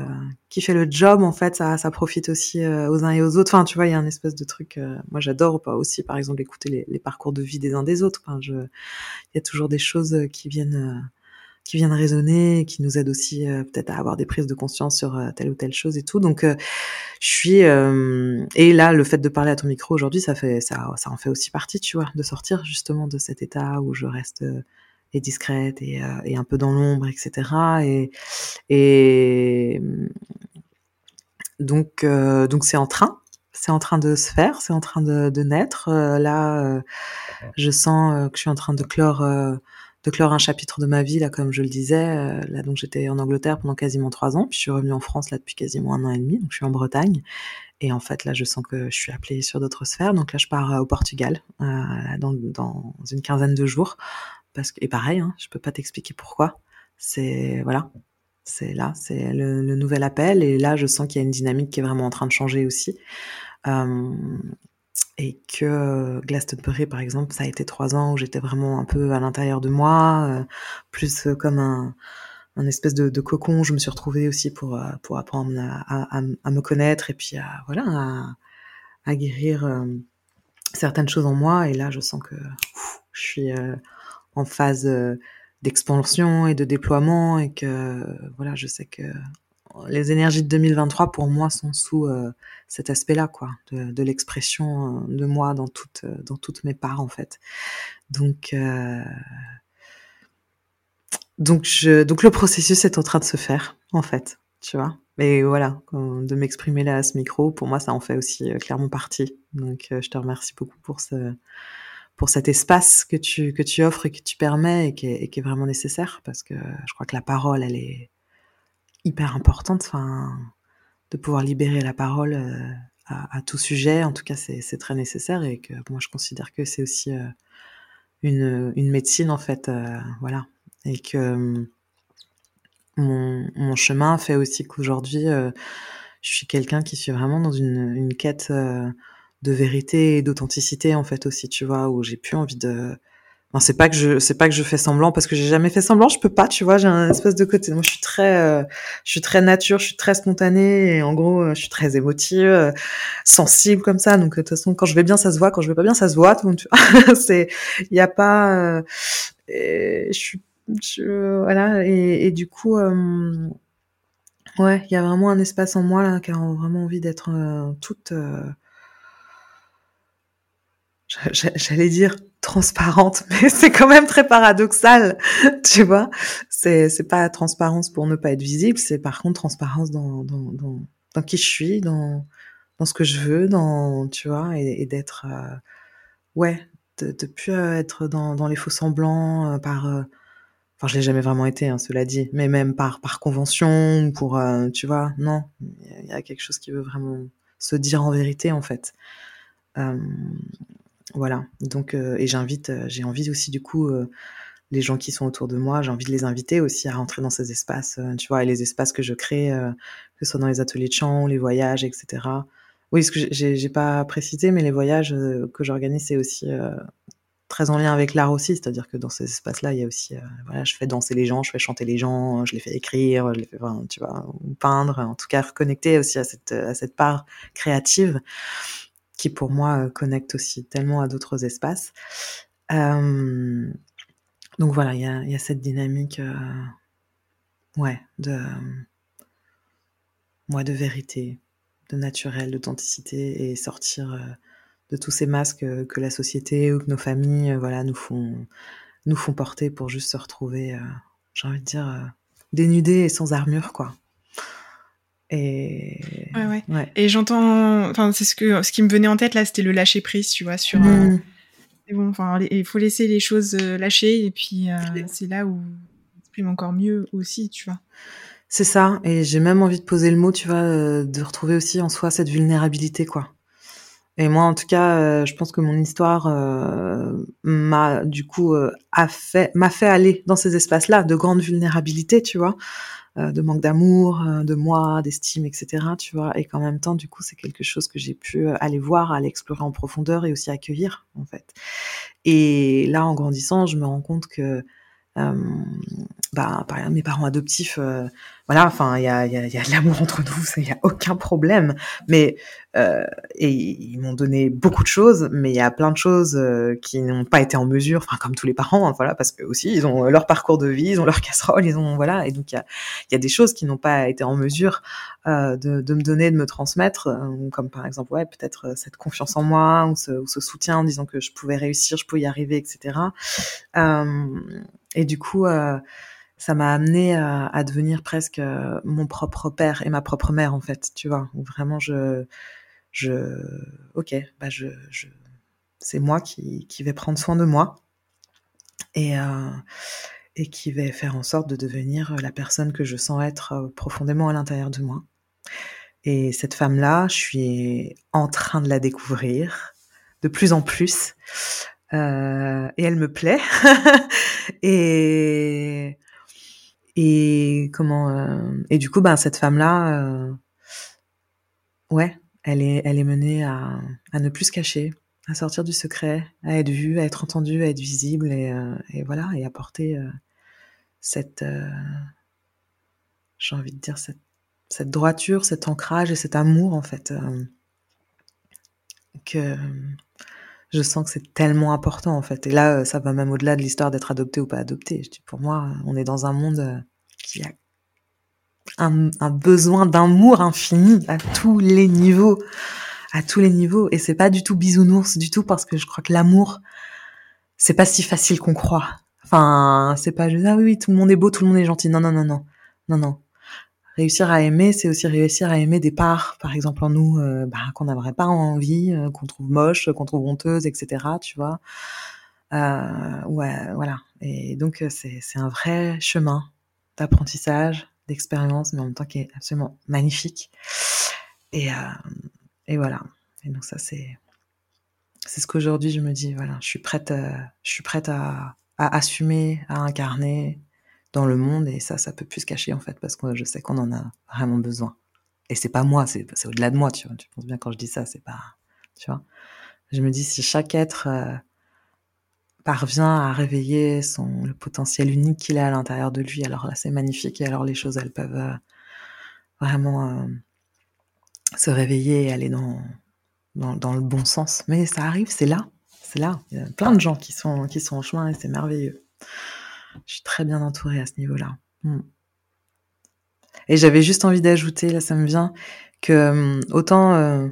[SPEAKER 2] qui fait le job en fait ça, ça profite aussi euh, aux uns et aux autres. Enfin tu vois il y a un espèce de truc euh, moi j'adore aussi par exemple écouter les, parcours de vie des uns des autres. Enfin je il y a toujours des choses qui viennent euh, qui viennent résonner qui nous aident aussi peut-être à avoir des prises de conscience sur telle ou telle chose et tout. Donc je suis et là le fait de parler à ton micro aujourd'hui ça fait ça ça en fait aussi partie tu vois de sortir justement de cet état où je reste et discrète et, euh, et un peu dans l'ombre, etc. Et, et donc euh, donc c'est en train, c'est en train de se faire, c'est en train de, de naître. Euh, là, je sens que je suis en train de clore de clore un chapitre de ma vie là comme je le disais là donc j'étais en Angleterre pendant quasiment trois ans puis je suis revenue en France là depuis quasiment un an et demi donc je suis en Bretagne et en fait là je sens que je suis appelée sur d'autres sphères donc là je pars au Portugal dans, dans une quinzaine de jours parce que et pareil, hein, je peux pas t'expliquer pourquoi. C'est voilà, c'est là, c'est le, nouvel appel et là je sens qu'il y a une dynamique qui est vraiment en train de changer aussi. Et que Glastonbury par exemple, ça a été trois ans où j'étais vraiment un peu à l'intérieur de moi, euh, plus comme un, espèce de, de, cocon. Je me suis retrouvée aussi pour euh, pour apprendre à, me connaître et puis à voilà à, guérir euh, certaines choses en moi. Et là, je sens que je suis en phase euh, d'expansion et de déploiement et que voilà, je sais que les énergies de 2023 pour moi sont sous euh, cet aspect-là quoi, de, l'expression euh, de moi dans toutes dans toutes mes parts en fait. Donc donc le processus est en train de se faire en fait, tu vois. Mais voilà, de m'exprimer là à ce micro, pour moi ça en fait aussi clairement partie. Donc je te remercie beaucoup pour ce pour cet espace que tu que tu offres et que tu permets et qui est, vraiment nécessaire parce que je crois que la parole elle est hyper importante enfin de pouvoir libérer la parole euh, à, tout sujet. En tout cas c'est c'est très nécessaire et que moi je considère que c'est aussi euh, une une médecine en fait euh, voilà. Et que mon mon chemin fait aussi qu'aujourd'hui je suis quelqu'un qui suis vraiment dans une une quête de vérité et d'authenticité en fait aussi tu vois où j'ai plus envie de c'est pas que je, c'est pas que je fais semblant parce que j'ai jamais fait semblant. Je peux pas, tu vois. J'ai un espèce de côté. Moi, je suis très, euh, je suis très nature, je suis très spontanée et en gros, euh, je suis très émotive, euh, sensible comme ça. Donc de toute façon, quand je vais bien, ça se voit. Quand je vais pas bien, ça se voit. Donc c'est, il y a pas, je suis, je, voilà. Et, et, du coup, ouais, il y a vraiment un espace en moi là qui a vraiment envie d'être toute j'allais dire transparente, mais c'est quand même très paradoxal, tu vois. C'est c'est pas transparence pour ne pas être visible, c'est par contre transparence dans dans dans, qui je suis, dans dans ce que je veux, dans tu vois, et, d'être euh, ouais, de, de plus être dans dans les faux semblants euh, par euh, Enfin, je l'ai jamais vraiment été, hein, cela dit, mais même par par convention, pour, tu vois, non, il y a quelque chose qui veut vraiment se dire en vérité, en fait. Voilà. Donc, euh, et j'invite, euh, j'ai envie aussi du coup euh, les gens qui sont autour de moi, j'ai envie de les inviter aussi à rentrer dans ces espaces, tu vois, et les espaces que je crée, que ce soit dans les ateliers de chant, les voyages, etc. Oui, ce que j'ai, pas précisé, mais les voyages que j'organise, c'est aussi très en lien avec l'art aussi, c'est-à-dire que dans ces espaces-là, il y a aussi, voilà, je fais danser les gens, je fais chanter les gens, je les fais écrire, je les fais, tu vois, peindre, en tout cas reconnecter aussi à cette, à cette part créative qui pour moi euh, connecte aussi tellement à d'autres espaces. Euh, donc voilà, il y a, cette dynamique, euh, de, moi, de vérité, de naturel, d'authenticité et sortir de tous ces masques que la société ou que nos familles, voilà, nous font, nous font porter pour juste se retrouver, j'ai envie de dire, dénudés et sans armure, quoi.
[SPEAKER 1] Et ouais, ouais. Et j'entends, enfin c'est ce que ce qui me venait en tête là, c'était le lâcher prise, tu vois, sur. Euh, mm. bon, enfin, il faut laisser les choses euh, lâcher et puis euh, c'est là où on exprime encore mieux aussi, tu vois.
[SPEAKER 2] C'est ça, et j'ai même envie de poser le mot, tu vois, de retrouver aussi en soi cette vulnérabilité, quoi. Et moi, en tout cas, je pense que mon histoire m'a du coup a fait m'a fait aller dans ces espaces-là de grande vulnérabilité, tu vois. Euh, de manque d'amour, euh, de moi, d'estime, etc. Tu vois, et qu'en même temps, du coup, c'est quelque chose que j'ai pu euh, aller voir, aller explorer en profondeur et aussi accueillir, en fait. Et là, en grandissant, je me rends compte que bah, par exemple, mes parents adoptifs, euh, voilà, enfin, il y a, y, a, y a de l'amour entre nous, il y a aucun problème. Mais euh, et ils m'ont donné beaucoup de choses, mais il y a plein de choses euh, qui n'ont pas été en mesure, enfin comme tous les parents, hein, voilà, parce que aussi ils ont leur parcours de vie, ils ont leur casserole, ils ont voilà, et donc il y a, y a des choses qui n'ont pas été en mesure euh, de, de, me donner, de me transmettre, euh, comme par exemple ouais peut-être cette confiance en moi ou ce, ou ce, soutien en disant que je pouvais réussir, je pouvais y arriver, etc. et du coup ça m'a amené à, à, devenir presque euh, mon propre père et ma propre mère en fait, tu vois, vraiment je, je, ok, bah je, je c'est moi qui, qui vais prendre soin de moi et euh, et qui vais faire en sorte de devenir la personne que je sens être euh, profondément à l'intérieur de moi. Et cette femme-là, je suis en train de la découvrir de plus en plus. Euh, et elle me plaît. et et comment euh, et du coup, ben cette femme-là, euh, ouais, elle est, elle est menée à, à ne plus se cacher, à sortir du secret, à être vue, à être entendue, à être visible et, et voilà, et apporter cette, j'ai envie de dire cette, cette droiture, cet ancrage et cet amour en fait que je sens que c'est tellement important en fait. Et là, ça va même au-delà de l'histoire d'être adopté ou pas adopté. Je dis, pour moi, on est dans un monde qui a un, un besoin d'amour infini à tous les niveaux, à tous les niveaux. Et c'est pas du tout bisounours du tout parce que je crois que l'amour, c'est pas si facile qu'on croit. Enfin, c'est pas juste ah oui, oui, tout le monde est beau, tout le monde est gentil. Non, non, non, non, non, non. Réussir à aimer, c'est aussi réussir à aimer des parts, par exemple en nous, euh, bah, qu'on n'aimerait pas envie, euh, qu'on trouve moche, qu'on trouve honteuse, etc. Tu vois. Euh, ouais, voilà. Et donc c'est c'est un vrai chemin d'apprentissage, d'expérience, mais en même temps qui est absolument magnifique. Et, euh, et voilà. Et donc ça, c'est c'est ce qu'aujourd'hui je me dis. Voilà, je suis prête, euh, je suis prête à, à, assumer, à incarner dans le monde. Et ça, ça peut plus se cacher en fait, parce que je sais qu'on en a vraiment besoin. Et c'est pas moi, c'est au-delà de moi. Tu vois, tu penses bien quand je dis ça, c'est pas, tu vois. Je me dis si chaque être euh, parvient à réveiller son le potentiel unique qu'il a à l'intérieur de lui. Alors là, c'est magnifique et alors les choses, elles peuvent euh, vraiment euh, se réveiller et aller dans, dans, dans le bon sens. Mais ça arrive, c'est là, c'est là. Il y a plein de gens qui sont qui sont en chemin et c'est merveilleux. Je suis très bien entourée à ce niveau-là. Mm. Et j'avais juste envie d'ajouter, là, ça me vient que hum, autant euh,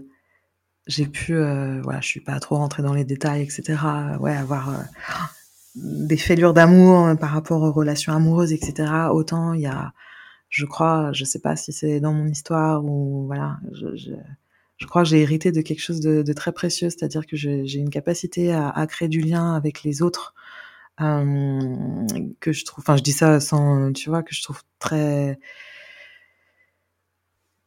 [SPEAKER 2] j'ai pu, euh, voilà, je suis pas trop rentrée dans les détails, etc. Ouais, avoir euh, des fêlures d'amour euh, par rapport aux relations amoureuses, etc. Autant il y a, je crois, je sais pas si c'est dans mon histoire ou voilà, je, crois que j'ai hérité de quelque chose de, très précieux, c'est-à-dire que j'ai une capacité à, créer du lien avec les autres. Que je trouve, enfin je dis ça sans, tu vois, que je trouve très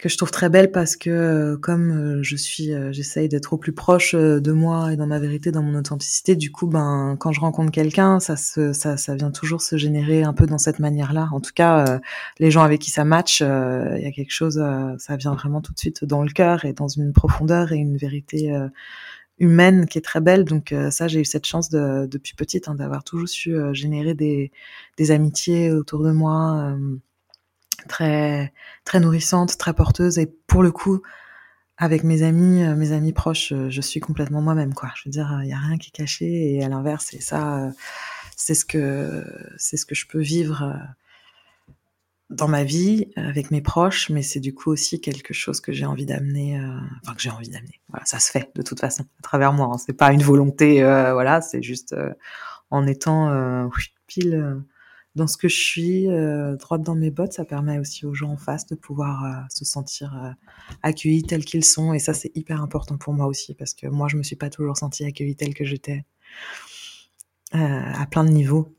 [SPEAKER 2] que je trouve très belle parce que euh, comme euh, je suis, euh, j'essaye d'être au plus proche de moi et dans ma vérité, dans mon authenticité. Du coup, ben quand je rencontre quelqu'un, ça se, ça, ça vient toujours se générer un peu dans cette manière-là. En tout cas, les gens avec qui ça match, il y a quelque chose, ça vient vraiment tout de suite dans le cœur et dans une profondeur et une vérité humaine qui est très belle. Donc ça, j'ai eu cette chance de, depuis petite hein, d'avoir toujours su générer des, des amitiés autour de moi très très nourrissante, très porteuse et pour le coup avec mes amis, euh, mes amis proches, euh, je suis complètement moi-même quoi. Je veux dire, il y a rien qui est caché et à l'inverse, et ça euh, c'est ce que c'est ce que je peux vivre dans ma vie avec mes proches, mais c'est du coup aussi quelque chose que j'ai envie d'amener, enfin que j'ai envie d'amener. Voilà, ça se fait de toute façon à travers moi. Hein. C'est pas une volonté, voilà, c'est juste en étant pile dans ce que je suis, euh, droite dans mes bottes, ça permet aussi aux gens en face de pouvoir euh, se sentir euh, accueillis tels qu'ils sont. Et ça, c'est hyper important pour moi aussi, parce que moi, je me suis pas toujours sentie accueillie telle que j'étais, à plein de niveaux.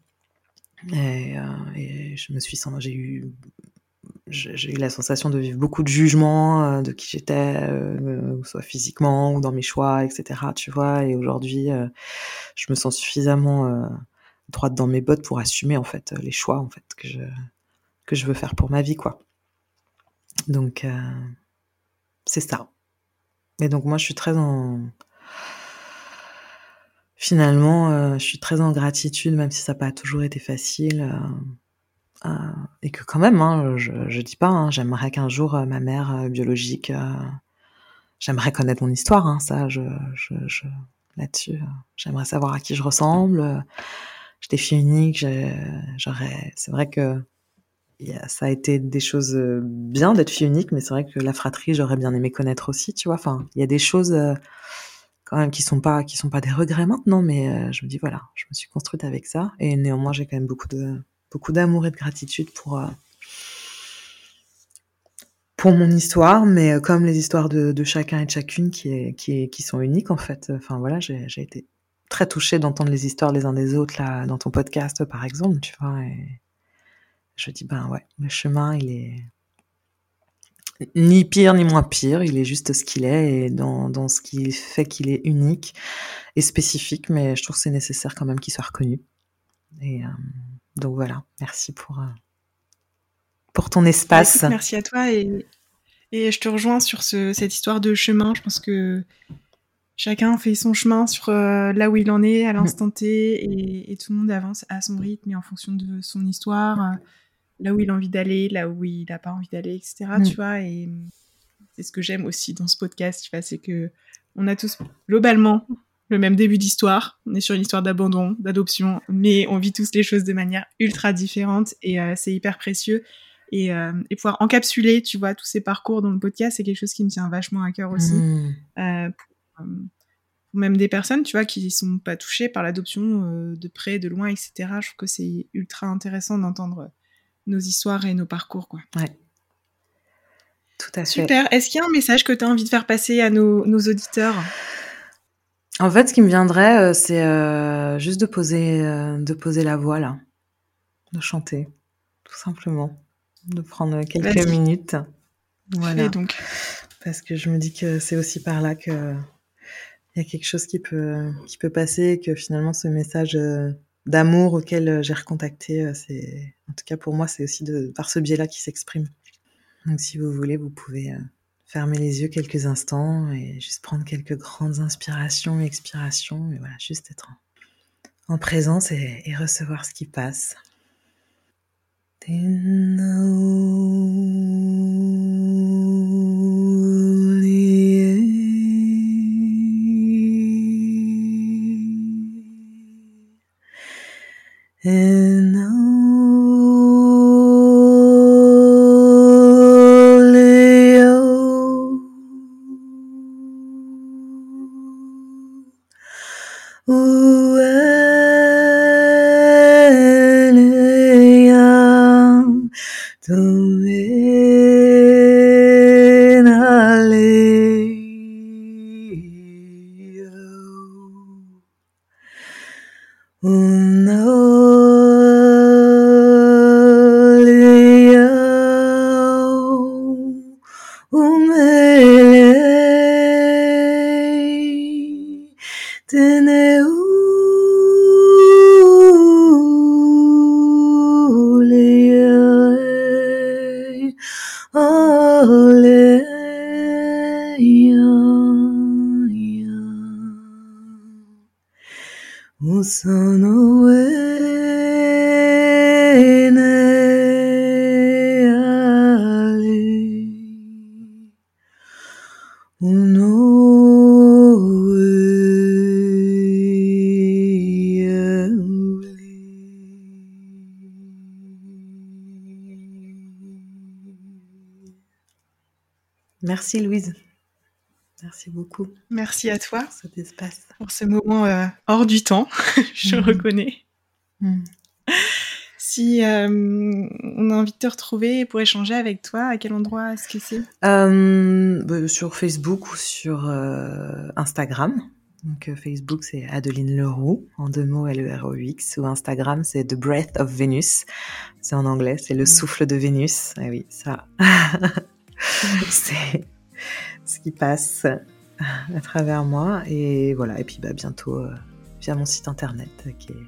[SPEAKER 2] Et, et je me suis j'ai eu, j'ai eu la sensation de vivre beaucoup de jugements de qui j'étais, soit physiquement ou dans mes choix, etc. Tu vois. Et aujourd'hui, je me sens suffisamment droite dans mes bottes pour assumer en fait les choix en fait que je que je veux faire pour ma vie quoi. Donc euh, c'est ça. Et donc moi je suis très en finalement euh, je suis très en gratitude même si ça n'a pas toujours été facile euh, et que quand même hein, je je dis pas hein, j'aimerais qu'un jour ma mère biologique j'aimerais connaître mon histoire hein, ça je, je, je là-dessus j'aimerais savoir à qui je ressemble j'étais fille unique, j'aurais, c'est vrai que ça a été des choses euh, bien d'être fille unique, mais c'est vrai que la fratrie, j'aurais bien aimé connaître aussi, tu vois. Enfin, il y a des choses euh, qui sont pas qui sont pas des regrets maintenant, mais euh, je me dis voilà, je me suis construite avec ça, et néanmoins j'ai quand même beaucoup de beaucoup d'amour et de gratitude pour pour mon histoire, mais comme les histoires de, de chacun et de chacune qui est, qui est, qui sont uniques en fait. Enfin voilà, j'ai été très touchée d'entendre les histoires les uns des autres là dans ton podcast par exemple, tu vois. Et je dis ben ouais, le chemin il est ni pire ni moins pire, il est juste ce qu'il est et dans, dans ce qui fait qu'il est unique et spécifique, mais je trouve que c'est nécessaire quand même qu'il soit reconnu. Et euh, donc voilà, merci pour euh, pour ton espace.
[SPEAKER 1] Merci à toi et, et je te rejoins sur ce, cette histoire de chemin. Je pense que chacun fait son chemin sur euh, là où il en est à l'instant T et, et, tout le monde avance à son rythme et en fonction de son histoire, là où il a envie d'aller, là où il n'a pas envie d'aller, etc. Mm. Tu vois, et c'est ce que j'aime aussi dans ce podcast, tu vois, c'est que on a tous globalement le même début d'histoire. On est sur une histoire d'abandon, d'adoption, mais on vit tous les choses de manière ultra différente et euh, c'est hyper précieux. Et, et, pouvoir encapsuler, tu vois, tous ces parcours dans le podcast, c'est quelque chose qui me tient vachement à cœur aussi. Mm même des personnes, tu vois, qui sont pas touchées par l'adoption euh, de près, de loin, etc. Je trouve que c'est ultra intéressant d'entendre nos histoires et nos parcours, quoi.
[SPEAKER 2] Ouais. Tout à
[SPEAKER 1] fait. Super. Est-ce qu'il y a un message que tu as envie de faire passer à nos, auditeurs?
[SPEAKER 2] En fait, ce qui me viendrait, euh, c'est euh, juste de poser, de poser la voix, là. De chanter, tout simplement. De prendre quelques minutes.
[SPEAKER 1] Voilà. donc.
[SPEAKER 2] Parce que je me dis que c'est aussi par là que il y a quelque chose qui peut qui peut passer que finalement ce message euh, d'amour auquel euh, j'ai recontacté euh, c'est en tout cas pour moi c'est aussi par ce biais-là qui s'exprime donc si vous voulez vous pouvez fermer les yeux quelques instants et juste prendre quelques grandes inspirations expirations et voilà juste être en présence et recevoir ce qui passe. Merci Louise. Merci beaucoup.
[SPEAKER 1] Merci à toi.
[SPEAKER 2] Pour cet espace.
[SPEAKER 1] Pour ce moment euh, hors du temps, je mhm. reconnais. Mhm. Si euh, on a envie de te retrouver pour échanger avec toi, à quel endroit est-ce que c'est?
[SPEAKER 2] Euh, bah, Sur Facebook ou sur Instagram. Donc Facebook c'est Adeline Leroux, en deux mots L-E-R-O-X, ou Instagram c'est The Breath of Venus. C'est en anglais, c'est le mhm. souffle de Vénus. Ah oui, ça. c'est ce qui passe à travers moi. Et voilà, et puis bah, bientôt euh, via mon site internet qui est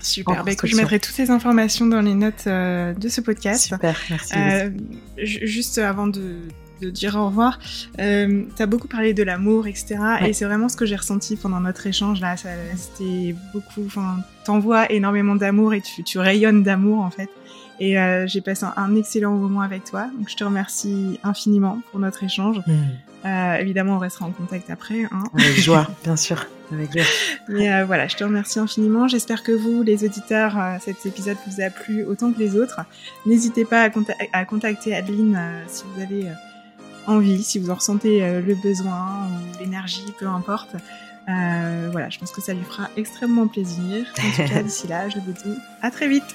[SPEAKER 1] Super. Bah, écoute, je mettrai toutes ces informations dans les notes euh, de ce podcast.
[SPEAKER 2] Super, merci.
[SPEAKER 1] Euh, juste avant de, dire au revoir, tu as beaucoup parlé de l'amour, etc. Et c'est vraiment ce que j'ai ressenti pendant notre échange là. C'était beaucoup. Enfin, t'envoies énormément d'amour et tu, tu rayonnes d'amour en fait. Et euh, j'ai passé un, excellent moment avec toi. Donc je te remercie infiniment pour notre échange. Mm. Euh, évidemment, on restera en contact après. Hein.
[SPEAKER 2] Avec joie, bien sûr. Avec joie.
[SPEAKER 1] Mais euh, voilà, je te remercie infiniment. J'espère que vous, les auditeurs, euh, cet épisode vous a plu autant que les autres. N'hésitez pas à, à, contacter Adeline euh, si vous avez envie, si vous en ressentez le besoin ou l'énergie, peu importe. voilà, je pense que ça lui fera extrêmement plaisir. En tout cas, d'ici là, je vous dis à très vite.